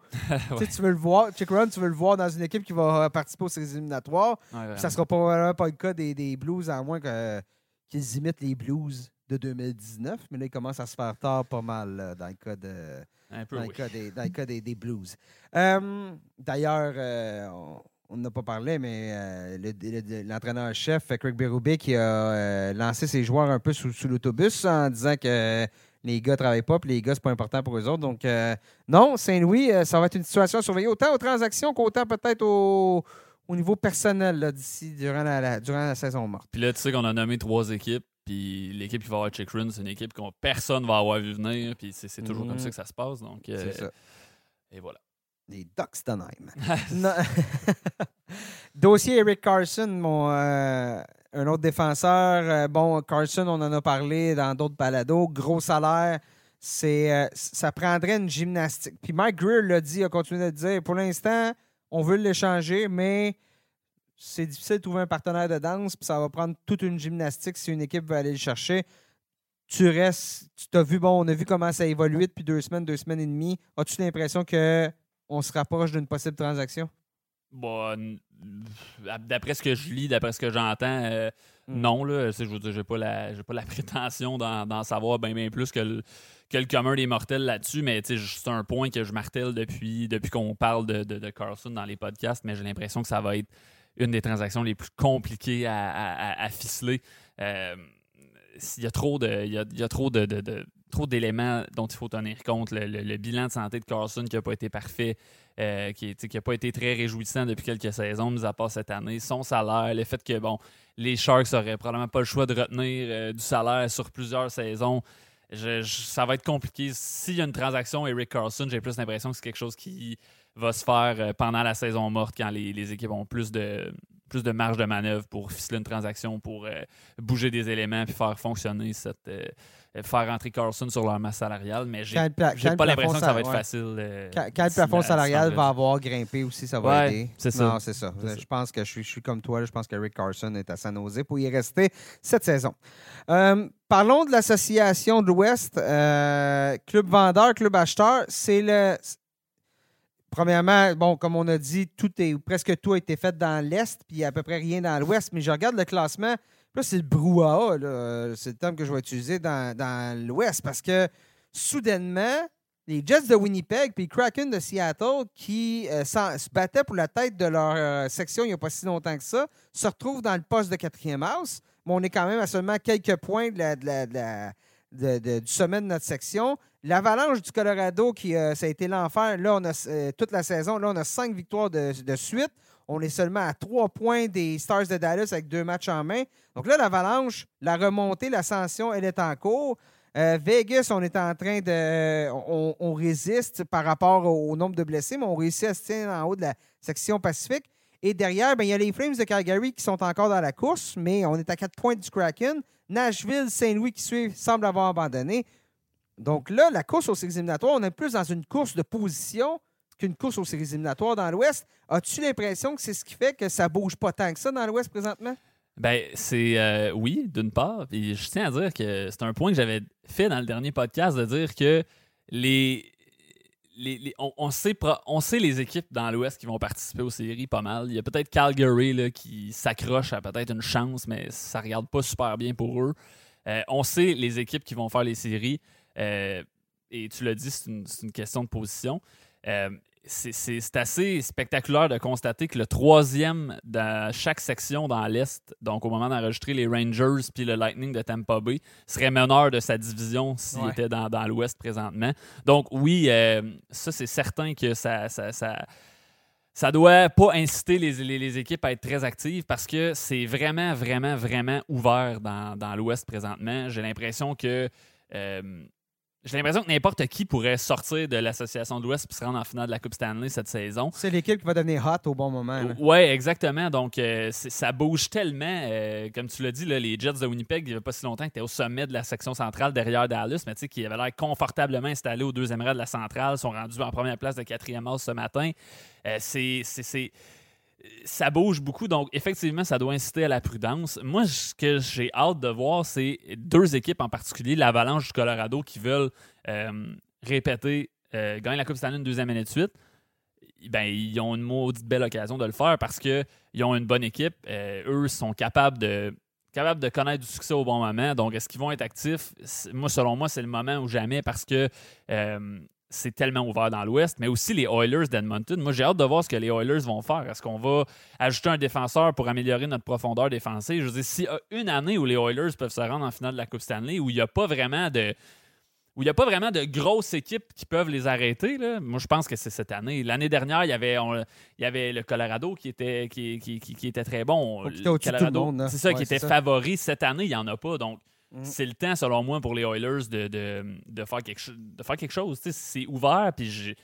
Tu veux le voir, Chick Run, tu veux le voir dans une équipe qui va participer aux séries éliminatoires. ça ne sera probablement pas le cas des, Blues, à moins qu'ils imitent les Blues de 2019. Mais là, ils commencent à se faire tard pas mal dans le cas de. dans, le cas des, dans, le cas des, Blues. Euh, d'ailleurs, euh, on n'a pas parlé, mais euh, l'entraîneur-chef, Craig Berube, qui a euh, lancé ses joueurs un peu sous, l'autobus en disant que les gars ne travaillent pas, puis les gars, c'est pas important pour eux autres. Donc, euh, non, Saint-Louis, ça va être une situation à surveiller, autant aux transactions qu'autant peut-être au, niveau personnel d'ici durant la, durant la saison morte. Puis là, tu sais qu'on a nommé trois équipes. Puis l'équipe qui va avoir Chick Run, c'est une équipe que personne va avoir vu venir. Puis c'est toujours comme mm-hmm. ça que ça se passe. Donc, ça. Et voilà. Les Ducks d'Anaheim. Dossier Eric Carson, mon, euh, un autre défenseur. Euh, bon, Carson, on en a parlé dans d'autres balados. Gros salaire. C'est, euh, ça prendrait une gymnastique. Puis Mike Greer l'a dit, a continué de dire pour l'instant, on veut l'échanger, mais c'est difficile de trouver un partenaire de danse, puis ça va prendre toute une gymnastique si une équipe veut aller le chercher. Tu restes, tu t'as vu, bon, on a vu comment ça a évolué depuis deux semaines, deux semaines et demie. As-tu l'impression que on se rapproche d'une possible transaction? Bon, d'après ce que je lis, d'après ce que j'entends, euh, hmm. non. Là, je veux dire, j'ai pas la, pas la prétention d'en savoir bien bien plus que le, que le commun des mortels là-dessus, mais c'est un point que je martèle depuis, depuis qu'on parle de, de, Carlson dans les podcasts, mais j'ai l'impression que ça va être une des transactions les plus compliquées à, à, ficeler. Euh, il y a trop de, il y a, trop de, trop d'éléments dont il faut tenir compte. Le, bilan de santé de Carlson qui n'a pas été parfait, euh, qui n'a pas été très réjouissant depuis quelques saisons, mis à part cette année. Son salaire, le fait que bon, les Sharks n'auraient probablement pas le choix de retenir euh, du salaire sur plusieurs saisons. ça va être compliqué. S'il y a une transaction Eric Carlson, j'ai plus l'impression que c'est quelque chose qui va se faire euh, pendant la saison morte quand les équipes ont plus de, plus de marge de manœuvre pour ficeler une transaction, pour bouger des éléments puis faire fonctionner cette. Faire rentrer Carlson sur leur masse salariale, mais j'ai pas l'impression que ça va être facile. Euh, quand, le plafond salarial va avoir grimpé aussi, ça va aider. C'est ça. Non, c'est ça. Je pense que je suis, je suis comme toi. je pense que Rick Carlson est à San Jose pour y rester cette saison. parlons de l'association de l'Ouest. club vendeur, club acheteur. C'est le Premièrement, bon, comme on a dit, tout est, presque tout a été fait dans l'Est, puis à peu près rien dans l'Ouest. Mais je regarde le classement, là, c'est le brouhaha, c'est le terme que je vais utiliser dans, l'Ouest, parce que soudainement, les Jets de Winnipeg puis Kraken de Seattle, qui euh, se battaient pour la tête de leur euh, section il n'y a pas si longtemps que ça, se retrouvent dans le poste de quatrième house. Mais on est quand même à seulement quelques points de du sommet de notre section. L'avalanche du Colorado, qui euh, ça a été l'enfer, là, on a toute la saison, là, on a cinq victoires de, suite. On est seulement à trois points des Stars de Dallas avec deux matchs en main. Donc là, l'avalanche, la remontée, l'ascension, elle est en cours. Euh, Vegas, on est en train de. On, résiste par rapport au, nombre de blessés, mais on réussit à se tenir en haut de la section Pacifique. Et derrière, ben, il y a les Flames de Calgary qui sont encore dans la course, mais on est à quatre points du Kraken. Nashville, Saint-Louis qui suivent semblent avoir abandonné. Donc là, la course aux éliminatoires, on est plus dans une course de position qu'une course aux séries éliminatoires dans l'Ouest. As-tu l'impression que c'est ce qui fait que ça bouge pas tant que ça dans l'Ouest présentement? Ben, c'est euh, oui, d'une part. Et je tiens à dire que c'est un point que j'avais fait dans le dernier podcast de dire que les, on, sait, on sait les équipes dans l'Ouest qui vont participer aux séries pas mal. Il y a peut-être Calgary qui s'accroche à peut-être une chance, mais ça regarde pas super bien pour eux. Euh, on sait les équipes qui vont faire les séries. Euh, et tu l'as dit, c'est une, question de position. Euh, c'est assez spectaculaire de constater que le troisième dans chaque section dans l'Est, donc au moment d'enregistrer les Rangers puis le Lightning de Tampa Bay, serait meneur de sa division s'il était dans, l'Ouest présentement. Donc oui, euh, ça c'est certain que ça, ça, ça, doit pas inciter les, équipes à être très actives parce que c'est vraiment, vraiment, vraiment ouvert dans, l'Ouest présentement. J'ai l'impression que euh, j'ai l'impression que n'importe qui pourrait sortir de l'association de l'Ouest et se rendre en finale de la Coupe Stanley cette saison. C'est l'équipe qui va devenir hot au bon moment. Oui, exactement. Donc, euh, ça bouge tellement. Euh, comme tu l'as dit, les Jets de Winnipeg, il n'y avait pas si longtemps, étaient au sommet de la section centrale derrière Dallas, mais tu sais, qui avaient l'air confortablement installés au deuxième rang de la centrale, sont rendus en première place de quatrième house ce matin. Euh, c'est ça bouge beaucoup, donc effectivement, ça doit inciter à la prudence. Moi, ce que j'ai hâte de voir, c'est deux équipes en particulier, l'Avalanche du Colorado, qui veulent euh, répéter, euh, gagner la Coupe Stanley une deuxième année de suite. Ben, ils ont une maudite belle occasion de le faire parce qu'ils ont une bonne équipe. Euh, eux sont capables de, capables de connaître du succès au bon moment. Donc, est-ce qu'ils vont être actifs? Moi, selon moi, c'est le moment ou jamais parce que c'est tellement ouvert dans l'Ouest, mais aussi les Oilers d'Edmonton. Moi, j'ai hâte de voir ce que les Oilers vont faire. Est-ce qu'on va ajouter un défenseur pour améliorer notre profondeur défensive? Je veux dire, s'il y a une année où les Oilers peuvent se rendre en finale de la Coupe Stanley, où il n'y a pas vraiment de où il n'y a pas vraiment de grosses équipes qui peuvent les arrêter. Là. Moi, je pense que c'est cette année. L'année dernière, il y, avait, il y avait le Colorado qui était, qui, qui, était très bon. Hein. C'est ça, qui était favori. Cette année, il n'y en a pas. Donc, Mm. C'est le temps, selon moi, pour les Oilers de, de, faire, quelque de faire quelque chose. C'est ouvert, puis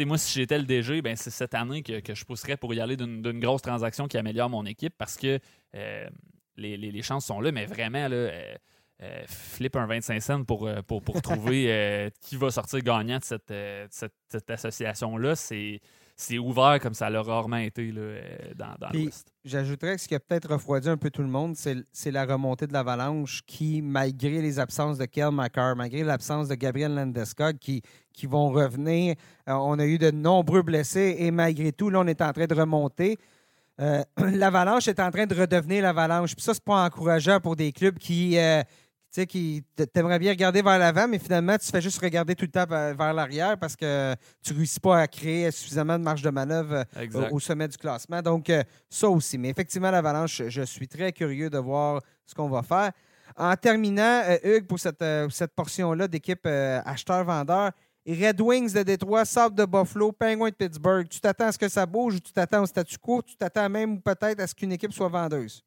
moi, si j'étais le DG, ben, c'est cette année que, je pousserais pour y aller d'une grosse transaction qui améliore mon équipe parce que euh, les, chances sont là, mais vraiment, là, euh, euh, flip un 25 cents pour, pour, pour trouver qui va sortir gagnant de cette, cette association-là. C'est c'est ouvert comme ça l'a rarement été là, euh, dans, dans l'Ouest. J'ajouterais que ce qui a peut-être refroidi un peu tout le monde, c'est la remontée de l'Avalanche qui, malgré les absences de Kel McCarr, malgré l'absence de Gabriel Landeskog, qui, qui vont revenir, euh, on a eu de nombreux blessés et malgré tout, là, on est en train de remonter. Euh, L'Avalanche est en train de redevenir l'Avalanche. Puis ça, c'est pas encourageant pour des clubs qui, sais, qui t'aimerais bien regarder vers l'avant, mais finalement, tu fais juste regarder tout le temps vers l'arrière parce que tu ne réussis pas à créer suffisamment de marge de manœuvre euh, au sommet du classement. Donc, euh, ça aussi. Mais effectivement, l'Avalanche, je suis très curieux de voir ce qu'on va faire. En terminant, euh, Hugues, pour cette, cette portion-là d'équipe acheteur-vendeur, Red Wings de Détroit, Sable de Buffalo, Penguins de Pittsburgh, tu t'attends à ce que ça bouge ou tu t'attends au statu quo? Tu t'attends même peut-être à ce qu'une équipe soit vendeuse?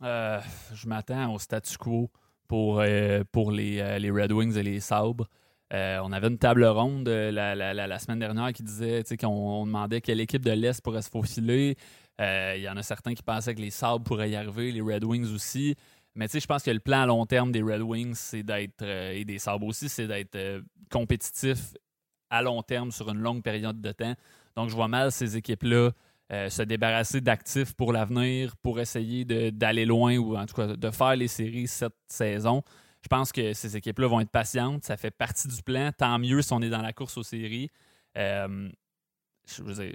je m'attends au statu quo pour, euh, pour les, euh, les, Red Wings et les Sabres. Euh, on avait une table ronde la, la, la, semaine dernière qui disait qu'on demandait quelle équipe de l'Est pourrait se faufiler. Il y en a certains qui pensaient que les Sabres pourraient y arriver, les Red Wings aussi. Mais je pense que le plan à long terme des Red Wings, c'est d'être, et des Sabres aussi, c'est d'être compétitif à long terme sur une longue période de temps. Donc, je vois mal ces équipes-là euh, se débarrasser d'actifs pour l'avenir, pour essayer d'aller loin ou en tout cas de faire les séries cette saison. Je pense que ces équipes-là vont être patientes. Ça fait partie du plan. Tant mieux si on est dans la course aux séries. Euh, je,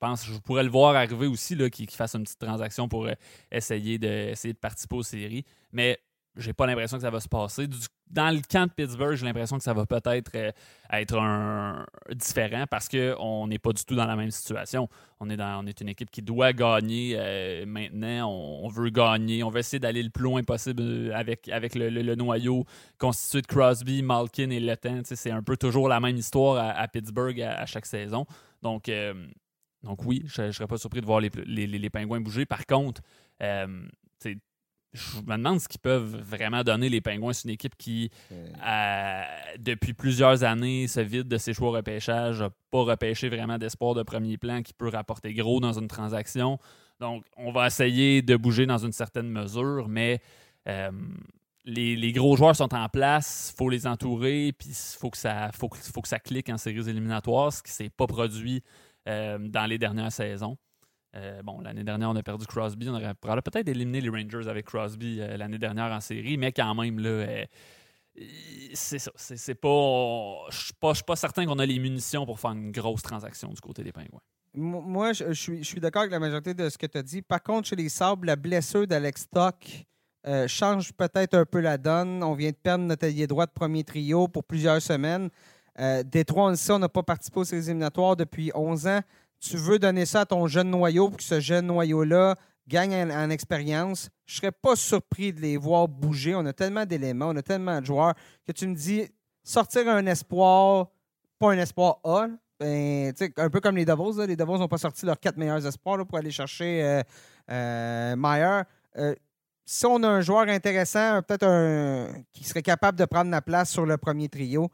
pense que je pourrais le voir arriver aussi qu'ils fassent une petite transaction pour euh, essayer de, essayer de participer aux séries. Mais j'ai pas l'impression que ça va se passer. dans le camp de Pittsburgh, j'ai l'impression que ça va peut-être euh, être différent parce qu'on n'est pas du tout dans la même situation. On est, dans, on est une équipe qui doit gagner euh, maintenant. On, veut gagner. On veut essayer d'aller le plus loin possible euh, avec, avec le, noyau constitué de Crosby, Malkin et Letton. C'est un peu toujours la même histoire à, Pittsburgh à, chaque saison. Donc, donc oui, je ne serais pas surpris de voir les, les, les, Pingouins bouger. Par contre, je me demande ce qu'ils peuvent vraiment donner les Pingouins. C'est une équipe qui, euh, depuis plusieurs années, se vide de ses choix au repêchage, n'a pas repêché vraiment d'espoir de premier plan qui peut rapporter gros dans une transaction. Donc, on va essayer de bouger dans une certaine mesure, mais euh, les, gros joueurs sont en place, il faut les entourer, puis il faut, que ça, faut, faut que ça clique en séries éliminatoires, ce qui ne s'est pas produit euh, dans les dernières saisons. Euh, bon, l'année dernière, on a perdu Crosby. On aurait peut-être éliminé les Rangers avec Crosby euh, l'année dernière en série, mais quand même, là, euh, c'est ça. C'est pas. Je suis pas, pas, certain qu'on a les munitions pour faire une grosse transaction du côté des Pingouins. Moi, je, suis, d'accord avec la majorité de ce que tu as dit. Par contre, chez les Sabres, la blessure d'Alex Stock change peut-être un peu la donne. On vient de perdre notre allié droit de premier trio pour plusieurs semaines. Détroit, on le sait, on n'a pas participé aux éliminatoires depuis 11 ans tu veux donner ça à ton jeune noyau pour que ce jeune noyau-là gagne en, expérience, je serais pas surpris de les voir bouger. On a tellement d'éléments, on a tellement de joueurs que tu me dis sortir un espoir, pas un espoir A, ben, un peu comme les Devils. Les Devils n'ont pas sorti leurs quatre meilleurs espoirs pour aller chercher euh, euh, Meyer. Euh, si on a un joueur intéressant, peut-être un qui serait capable de prendre la place sur le premier trio,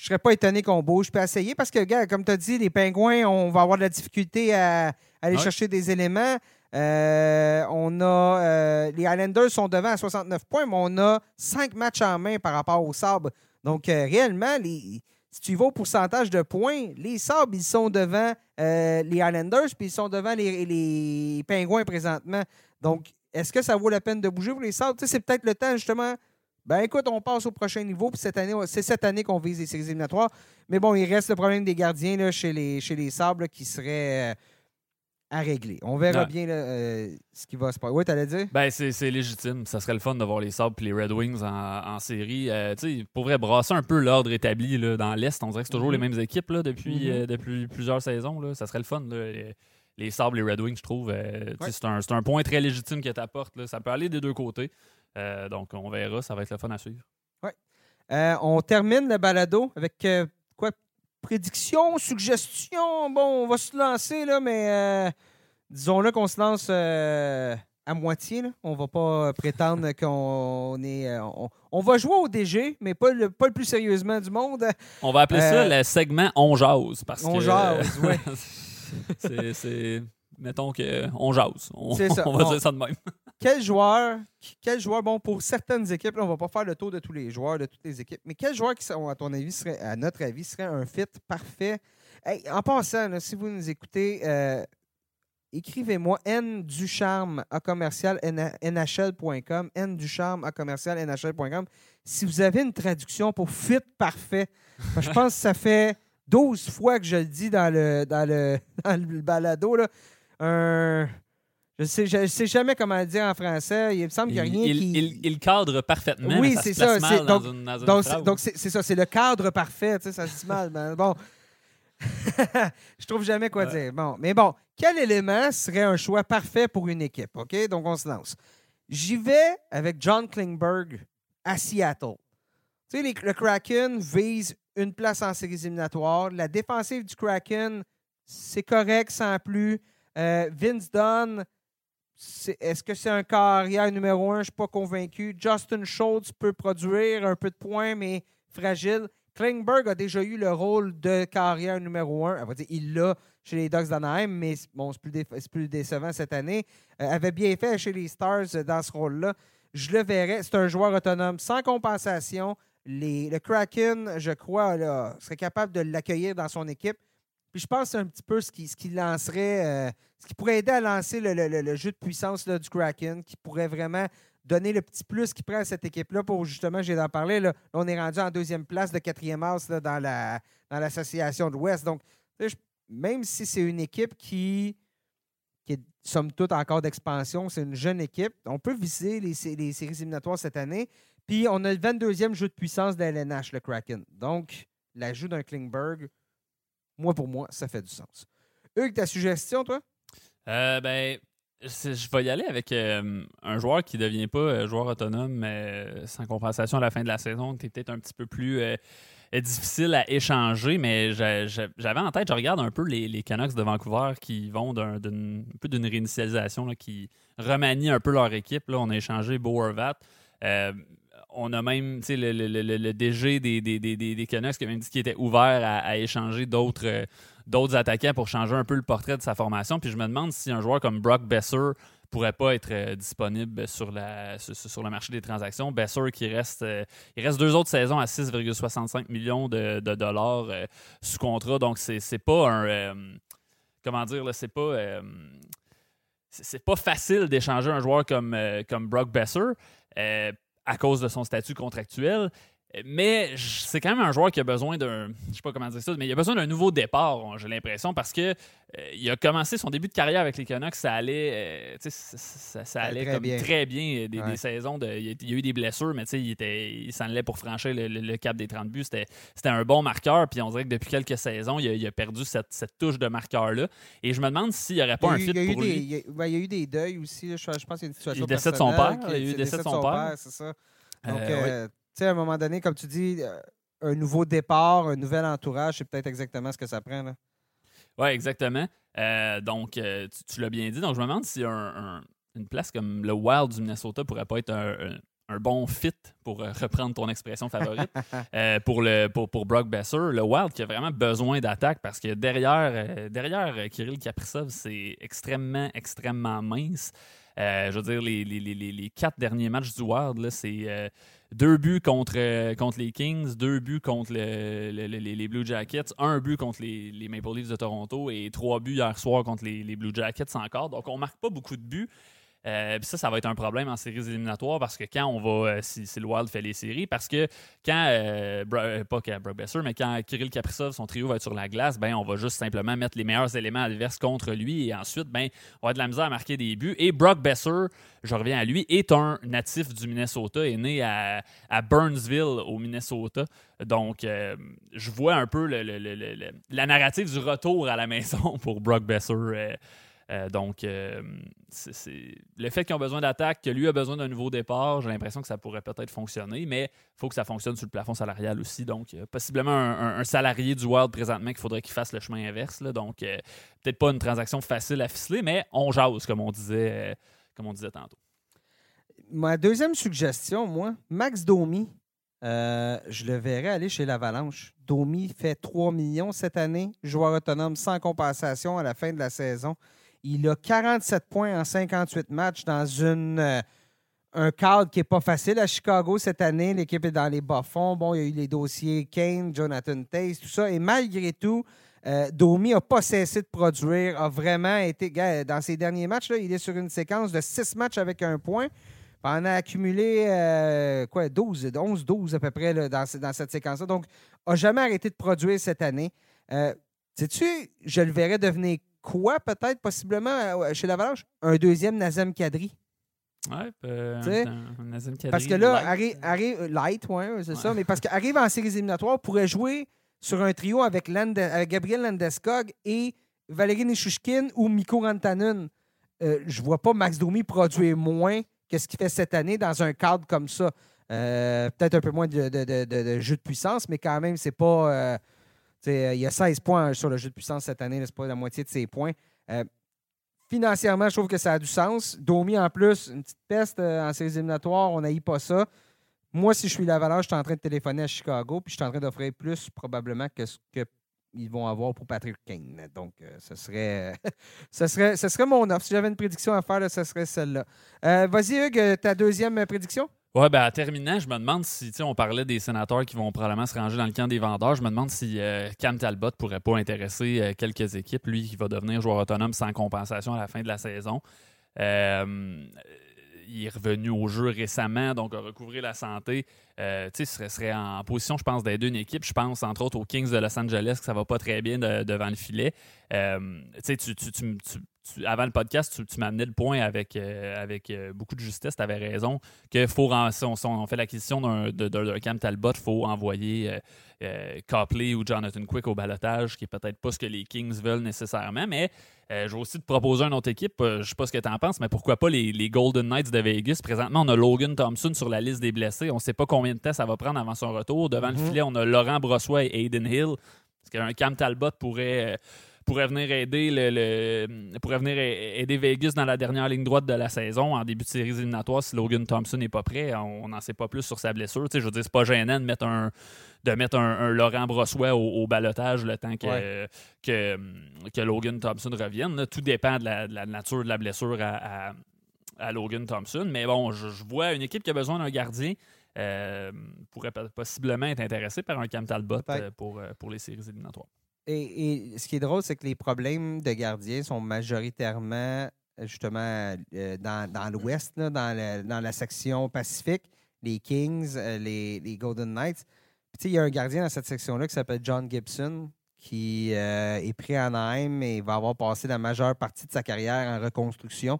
je serais pas étonné qu'on bouge. Je peux essayer parce que, gars, comme tu as dit, les Pingouins, on va avoir de la difficulté à, aller chercher des éléments. Euh, on a euh, les Islanders sont devant à 69 points, mais on a cinq matchs en main par rapport aux Sabres. Donc, euh, réellement, les, si tu vas au pourcentage de points, les Sabres, ils sont devant les Islanders, puis ils sont devant les, les Pingouins présentement. Donc, est-ce que ça vaut la peine de bouger pour les Sabres? c'est peut-être le temps, justement. Ben écoute, on passe au prochain niveau. Puis cette année, c'est cette année qu'on vise les séries éliminatoires. Mais bon, il reste le problème des gardiens là, chez, les, chez les Sabres qui serait à régler. On verra bien euh, ce qui va se passer. Oui, t'allais dire? Ben, c'est légitime. Ça serait le fun de voir les Sabres et les Red Wings en, série. Euh, tu sais, pourrait brasser un peu l'ordre établi là, dans l'Est. On dirait que c'est toujours les mhm. mêmes équipes là, depuis, mhm. euh, depuis plusieurs saisons. Là. Ça serait le fun. Les, les Sabres les Red Wings, je trouve. C'est un, un, point très légitime que tu apportes. Ça peut aller des deux côtés. Donc, on verra. Ça va être le fun à suivre. Oui. on termine le balado avec prédiction, suggestion, bon, on va se lancer, là, mais euh, disons-le qu'on se lance euh, à moitié. Là. On va pas prétendre qu'on est. Euh, on, va jouer au DG, mais pas le, pas le plus sérieusement du monde. On va appeler ça le segment On jase. Parce on jase, oui. c'est mettons qu'on jase. On, ça. on va dire ça de même. quel joueur, quel joueur, bon, pour certaines équipes, on ne va pas faire le tour de tous les joueurs, de toutes les équipes, mais quel joueur, qui, à ton avis, serait, à notre avis, serait un fit parfait? en passant, si vous nous écoutez, euh, écrivez-moi N Ducharme à commercial NHL.com, N Ducharme à commercial NHL.com, si vous avez une traduction pour fit parfait. Je pense que ça fait 12 fois que je le dis dans le, dans le, dans le balado. Là un. Je sais, je sais jamais comment dire en français. Il me semble qu'il n'y a rien qui. Il, cadre parfaitement. Oui, c'est ça. donc, c'est ça. C'est le cadre parfait. Tu sais, ça se dit mal. Ben, bon. je trouve jamais quoi dire. Bon, mais bon, quel élément serait un choix parfait pour une équipe? OK? Donc, on se lance. J'y vais avec John Klingberg à Seattle. Tu sais, le Kraken vise une place en séries éliminatoires. La défensive du Kraken, c'est correct sans plus. Euh, Vince Dunn, est-ce que c'est un carrière numéro un? Je ne suis pas convaincu. Justin Schultz peut produire un peu de points, mais fragile. Klingberg a déjà eu le rôle de carrière numéro un. dire, il l'a chez les Ducks d'Anaheim, mais bon, c'est plus, décevant cette année. Euh, avait bien fait chez les Stars dans ce rôle-là. Je le verrais. C'est un joueur autonome sans compensation. le Kraken, je crois, serait capable de l'accueillir dans son équipe. Puis je pense que c'est un petit peu ce qui, ce qui lancerait, euh, ce qui pourrait aider à lancer le, jeu de puissance là, du Kraken, qui pourrait vraiment donner le petit plus qu'il prend à cette équipe-là pour justement, j'ai d'en parler. Là, on est rendu en deuxième place de quatrième as dans, la, dans l'association de l'Ouest. Donc, même si c'est une équipe qui, qui est somme toute encore d'expansion, c'est une jeune équipe, on peut viser les, les séries éliminatoires cette année. Puis on a le 22e jeu de puissance de LNH, le Kraken. Donc, l'ajout d'un Klingberg moi, pour moi, ça fait du sens. Hugues, ta suggestion, toi? Euh, ben, je vais y aller avec euh, un joueur qui ne devient pas euh, joueur autonome mais sans compensation à la fin de la saison, qui est peut-être un petit peu plus difficile à échanger, mais j'avais en tête, je regarde un peu les, Canucks de Vancouver qui vont d'un peu d'une réinitialisation, qui remanient un peu leur équipe. Là, on a échangé Beau Horvat on a même le, le, le, DG des, des, Canucks qui a même dit qu'il était ouvert à, échanger d'autres euh, d'autres attaquants pour changer un peu le portrait de sa formation. Puis je me demande si un joueur comme Brock Besser pourrait pas être euh, disponible sur, le marché des transactions. Besser qui reste, euh, il reste deux autres saisons à 6,65 millions de, dollars sous contrat. Donc c'est pas un comment dire c'est pas facile d'échanger un joueur comme, comme Brock Besser à cause de son statut contractuel. Mais c'est quand même un joueur qui a besoin d'un. Je sais pas comment dire ça, mais il a besoin d'un nouveau départ, j'ai l'impression, parce que euh, il a commencé son début de carrière avec les Canucks, ça allait, euh, ça, allait très comme bien. très bien. Euh, des, saisons, de, il, y a eu des blessures, mais il, était, il s'en allait pour franchir le, cap des 30 buts. C'était, un bon marqueur, puis on dirait que depuis quelques saisons, il a, perdu cette, touche de marqueur-là. Et je me demande s'il n'y aurait pas un fit pour lui. Il y, a, il y, a, eu des deuils aussi. Je, pense qu'il y a une situation. Il décède de son père. Il y a eu décès de son, père. c'est ça. Donc, sais, à un moment donné, comme tu dis, euh, un nouveau départ, un nouvel entourage, c'est peut-être exactement ce que ça prend. Oui, exactement. Euh, donc, euh, tu, l'as bien dit. Donc, je me demande si une place comme le Wild du Minnesota pourrait pas être un, bon fit, pour reprendre ton expression favorite, pour, le, pour, pour, Brock Besser. Le Wild qui a vraiment besoin d'attaque parce que derrière, derrière Kirill Kaprizov, c'est extrêmement, extrêmement mince. je veux dire, les, les, quatre derniers matchs du Wild, c'est deux buts contre, contre les Kings, deux buts contre les Blue Jackets, un but contre les, Maple Leafs de Toronto et trois buts hier soir contre les, Blue Jackets encore. Donc, on marque pas beaucoup de buts. Euh, ça, ça va être un problème en séries éliminatoires parce que quand on va, euh, si, le Wild fait les séries, parce que quand, euh, pas quand Brock Besser, mais quand Kirill Kaprizov, son trio va être sur la glace, ben, on va juste simplement mettre les meilleurs éléments adverses contre lui et ensuite, ben, on va avoir de la misère à marquer des buts. Et Brock Besser, je reviens à lui, est un natif du Minnesota, est né à, Burnsville, au Minnesota. Donc, je vois un peu la narrative du retour à la maison pour Brock Besser. Euh, donc, euh, le fait qu'ils ont besoin d'attaque, que lui a besoin d'un nouveau départ, j'ai l'impression que ça pourrait peut-être fonctionner, mais il faut que ça fonctionne sur le plafond salarial aussi. Donc, possiblement un, salarié du Wild présentement qu'il faudrait qu'il fasse le chemin inverse. donc, euh, peut-être pas une transaction facile à ficeler, mais on jase, comme on disait, comme on disait tantôt. Ma deuxième suggestion, moi, Max Domi. je le verrais aller chez l'Avalanche. Domi fait 3 millions cette année, joueur autonome sans compensation à la fin de la saison. Il a 47 points en 58 matchs dans euh, un cadre qui n'est pas facile à Chicago cette année. L'équipe est dans les bas-fonds. Bon, il y a eu les dossiers Kane, Jonathan Taze, tout ça. Et malgré tout, euh, Domi n'a pas cessé de produire, a vraiment été. Dans ses derniers matchs, là, il est sur une séquence de 6 matchs avec un point. On a accumulé euh, quoi, 12, 11, 12 à peu près dans, dans, cette séquence-là. Donc, n'a jamais arrêté de produire cette année. Sais-tu, je le verrais devenir quoi, peut-être, possiblement, euh, chez l'Avalanche? Un deuxième Nazem Kadri. Ouais, euh, un, Nazem Kadri. Parce que là, arrive, arrive light, ouais, c'est ça, mais parce qu'arrive en séries éliminatoires, pourrait jouer sur un trio avec, Gabriel Landeskog et Valérie Nishushkin ou Mikko Rantanen. Euh, je vois pas Max Domi produire moins que ce qu'il fait cette année dans un cadre comme ça. Euh, peut-être un peu moins de, de, jeu de puissance, mais quand même, c'est pas. Euh, il y a 16 points sur le jeu de puissance cette année, c'est pas la moitié de ses points. Euh, financièrement, je trouve que ça a du sens. Domi, en plus, une petite peste euh, en séries éliminatoires, on n'aille pas ça. Moi, si je suis l'Avalanche, je suis en train de téléphoner à Chicago, puis je suis en train d'offrir plus probablement que ce qu'ils vont avoir pour Patrick Kane. Donc, ce, serait, ce, serait, ce serait mon offre. Si j'avais une prédiction à faire, ce serait celle-là. Vas-y, Hugues, ta deuxième prédiction? Ouais, ben à terminant, je me demande si, on parlait des sénateurs qui vont probablement se ranger dans le camp des vendeurs. Je me demande si euh, Cam Talbot pourrait pas intéresser euh, quelques équipes, lui qui va devenir joueur autonome sans compensation à la fin de la saison. Euh, il est revenu au jeu récemment, donc a recouvré la santé. Euh, tu sais, serait, en position, je pense, d'aider une équipe. Je pense, entre autres, aux Kings de Los Angeles, que ça va pas très bien devant le filet. Tu, tu, tu, avant le podcast, tu, m'as amené le point avec, euh, avec beaucoup de justesse. Tu avais raison que faut, si on, fait l'acquisition d'un Cam Talbot, il faut envoyer Copley ou Jonathan Quick au balotage, qui est peut-être pas ce que les Kings veulent nécessairement. Mais je vais aussi te proposer une autre équipe. je sais pas ce que tu en penses, mais pourquoi pas les, les, Golden Knights de Vegas? Présentement, on a Logan Thompson sur la liste des blessés. On sait pas combien de temps ça va prendre avant son retour. Devant le mhm. filet, on a Laurent Brossois et Aiden Hill. Parce qu'un Cam Talbot pourrait, euh, pourrait venir aider le, pourrait venir aider Vegas dans la dernière ligne droite de la saison en début de série éliminatoire si Logan Thompson n'est pas prêt. On n'en sait pas plus sur sa blessure. je veux dire, c'est pas gênant de mettre un de mettre un, Laurent Brossois au, balotage le temps que, que, Logan Thompson revienne. Tout dépend de la, nature de la blessure à, Logan Thompson. Mais bon, je, vois une équipe qui a besoin d'un gardien. Euh, pourrait possiblement être intéressé par un Cam Talbot euh, pour, euh, pour les séries éliminatoires. Et, ce qui est drôle, c'est que les problèmes de gardien sont majoritairement justement dans, l'Ouest, dans, dans, la section Pacifique, les Kings, les, Golden Knights. il y a un gardien dans cette section-là qui s'appelle John Gibson, qui est pris en Anaheim et va avoir passé la majeure partie de sa carrière en reconstruction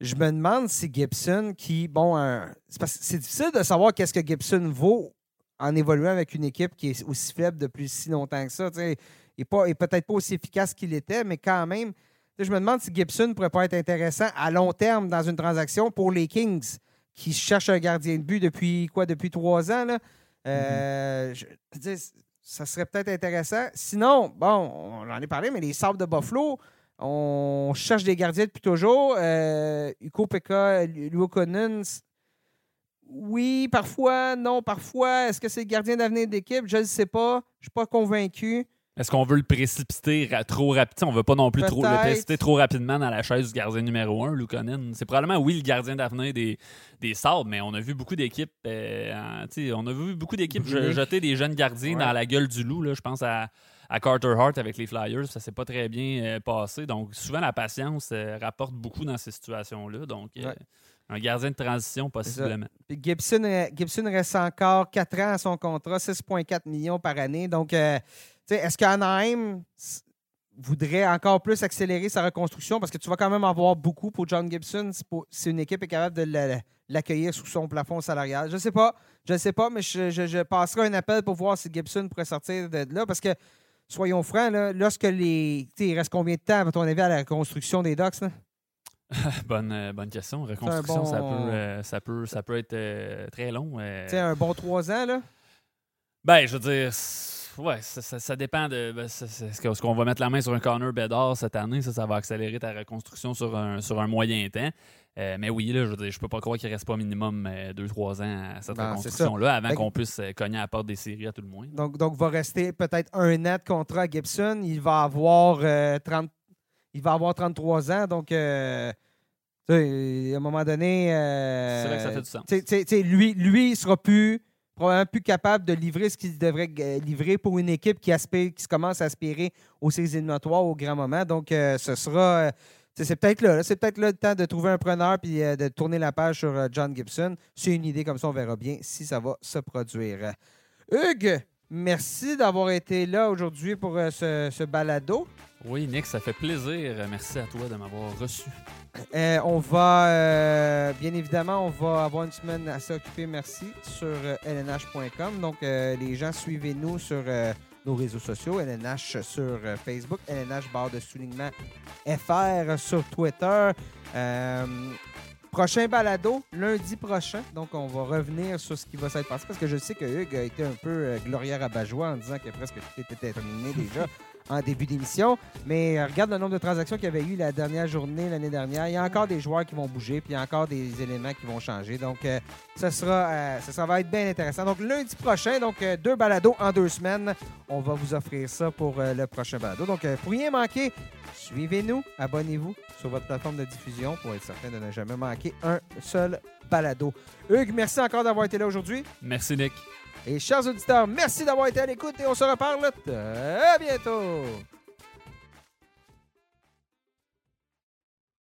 je me demande si Gibson, qui, bon, c'est difficile de savoir qu'est-ce que Gibson vaut en évoluant avec une équipe qui est aussi faible depuis si longtemps que ça. il n'est peut-être pas aussi efficace qu'il était, mais quand même, je me demande si Gibson ne pourrait pas être intéressant à long terme dans une transaction pour les Kings, qui cherchent un gardien de but depuis quoi, depuis trois ans. Là. Euh, mm-hmm. ça serait peut-être intéressant. Sinon, bon, on en a parlé, mais les Sabres de Buffalo, on cherche des gardiens depuis toujours. Euh, Uko Pekka, Luokonen, oui, parfois, non, parfois. Est-ce que c'est le gardien d'avenir d'équipe? Je ne sais pas. Je ne suis pas convaincu. Est-ce qu'on veut le précipiter trop rapidement? On veut pas non plus trop, le précipiter trop rapidement dans la chaise du gardien numéro un, Lukonen. C'est probablement, oui, le gardien d'avenir des, des Sabres, mais on a vu beaucoup d'équipes euh, on a vu beaucoup d'équipes jeter des jeunes gardiens dans la gueule du loup. Là. Je pense à, à, Carter Hart avec les Flyers. Ça s'est pas très bien euh, passé. Donc, souvent, la patience euh, rapporte beaucoup dans ces situations-là. Donc, un gardien de transition, possiblement. Gibson, Gibson reste encore 4 ans à son contrat, 6,4 millions par année. Donc, est-ce qu'Anaheim voudrait encore plus accélérer sa reconstruction? Parce que tu vas quand même avoir beaucoup pour John Gibson si une équipe est capable de l'accueillir sous son plafond salarial. Je ne sais pas. Je ne sais pas, mais je, passerai un appel pour voir si Gibson pourrait sortir de là parce que, soyons francs, lorsque les. Il reste combien de temps, à ton avis, à la reconstruction des docks? bonne, euh, bonne question. Reconstruction, ça, peut, euh, ça, peut, ça peut être euh, très long. Tu un bon trois ans, là? Ben, je veux dire ouais, ça, dépend de. Ben, ce qu'on va mettre la main sur un corner Bedard cette année, ça, ça va accélérer ta reconstruction sur un, sur un moyen temps. Euh, mais oui, là, je ne peux pas croire qu'il ne reste pas minimum 2-3 euh, ans à cette ben, reconstruction-là avant qu'on puisse euh, cogner à la porte des séries à tout le moins. Donc, donc va rester peut-être un an de contrat à Gibson. Il va avoir 30. Il va avoir 33 ans, donc à un moment donné. c'est vrai que ça fait du sens. lui, lui, il sera plus probablement plus capable de livrer ce qu'il devrait euh, livrer pour une équipe qui, aspire, qui commence à aspirer aux séries éliminatoires au grand moment. Donc, euh, ce sera. Euh, c'est peut-être là, c'est peut-être le temps de trouver un preneur puis de tourner la page sur John Gibson. C'est une idée comme ça, on verra bien si ça va se produire. Hugues, merci d'avoir été là aujourd'hui pour ce, ce balado. Oui, Nick, ça fait plaisir. Merci à toi de m'avoir reçu. Euh, on va, euh, bien évidemment, on va avoir une semaine assez occupée, merci, sur lnh.com. Euh, Donc, les gens, suivez-nous sur nos réseaux sociaux, LNH sur Facebook, LNH barre de soulignement FR sur Twitter. prochain balado, lundi prochain. Donc, on va revenir sur ce qui va s'être passé parce que je sais que Hugues a été un peu glorière à Bajois en disant que presque tout était terminé déjà. en début d'émission. Mais euh, regarde le nombre de transactions qu'il y avait eu la dernière journée, l'année dernière. Il y a encore des joueurs qui vont bouger, puis il y a encore des éléments qui vont changer. Donc, euh, ça, sera, euh, ça, va être bien intéressant. Donc, lundi prochain, donc deux balados en deux semaines. On va vous offrir ça pour le prochain balado. Donc, pour rien manquer, suivez-nous, abonnez-vous sur votre plateforme de diffusion pour être certain de ne jamais manquer un seul balado. Hugues, merci encore d'avoir été là aujourd'hui. Merci, Nick. Et chers auditeurs, merci d'avoir été à l'écoute et on se reparle très bientôt.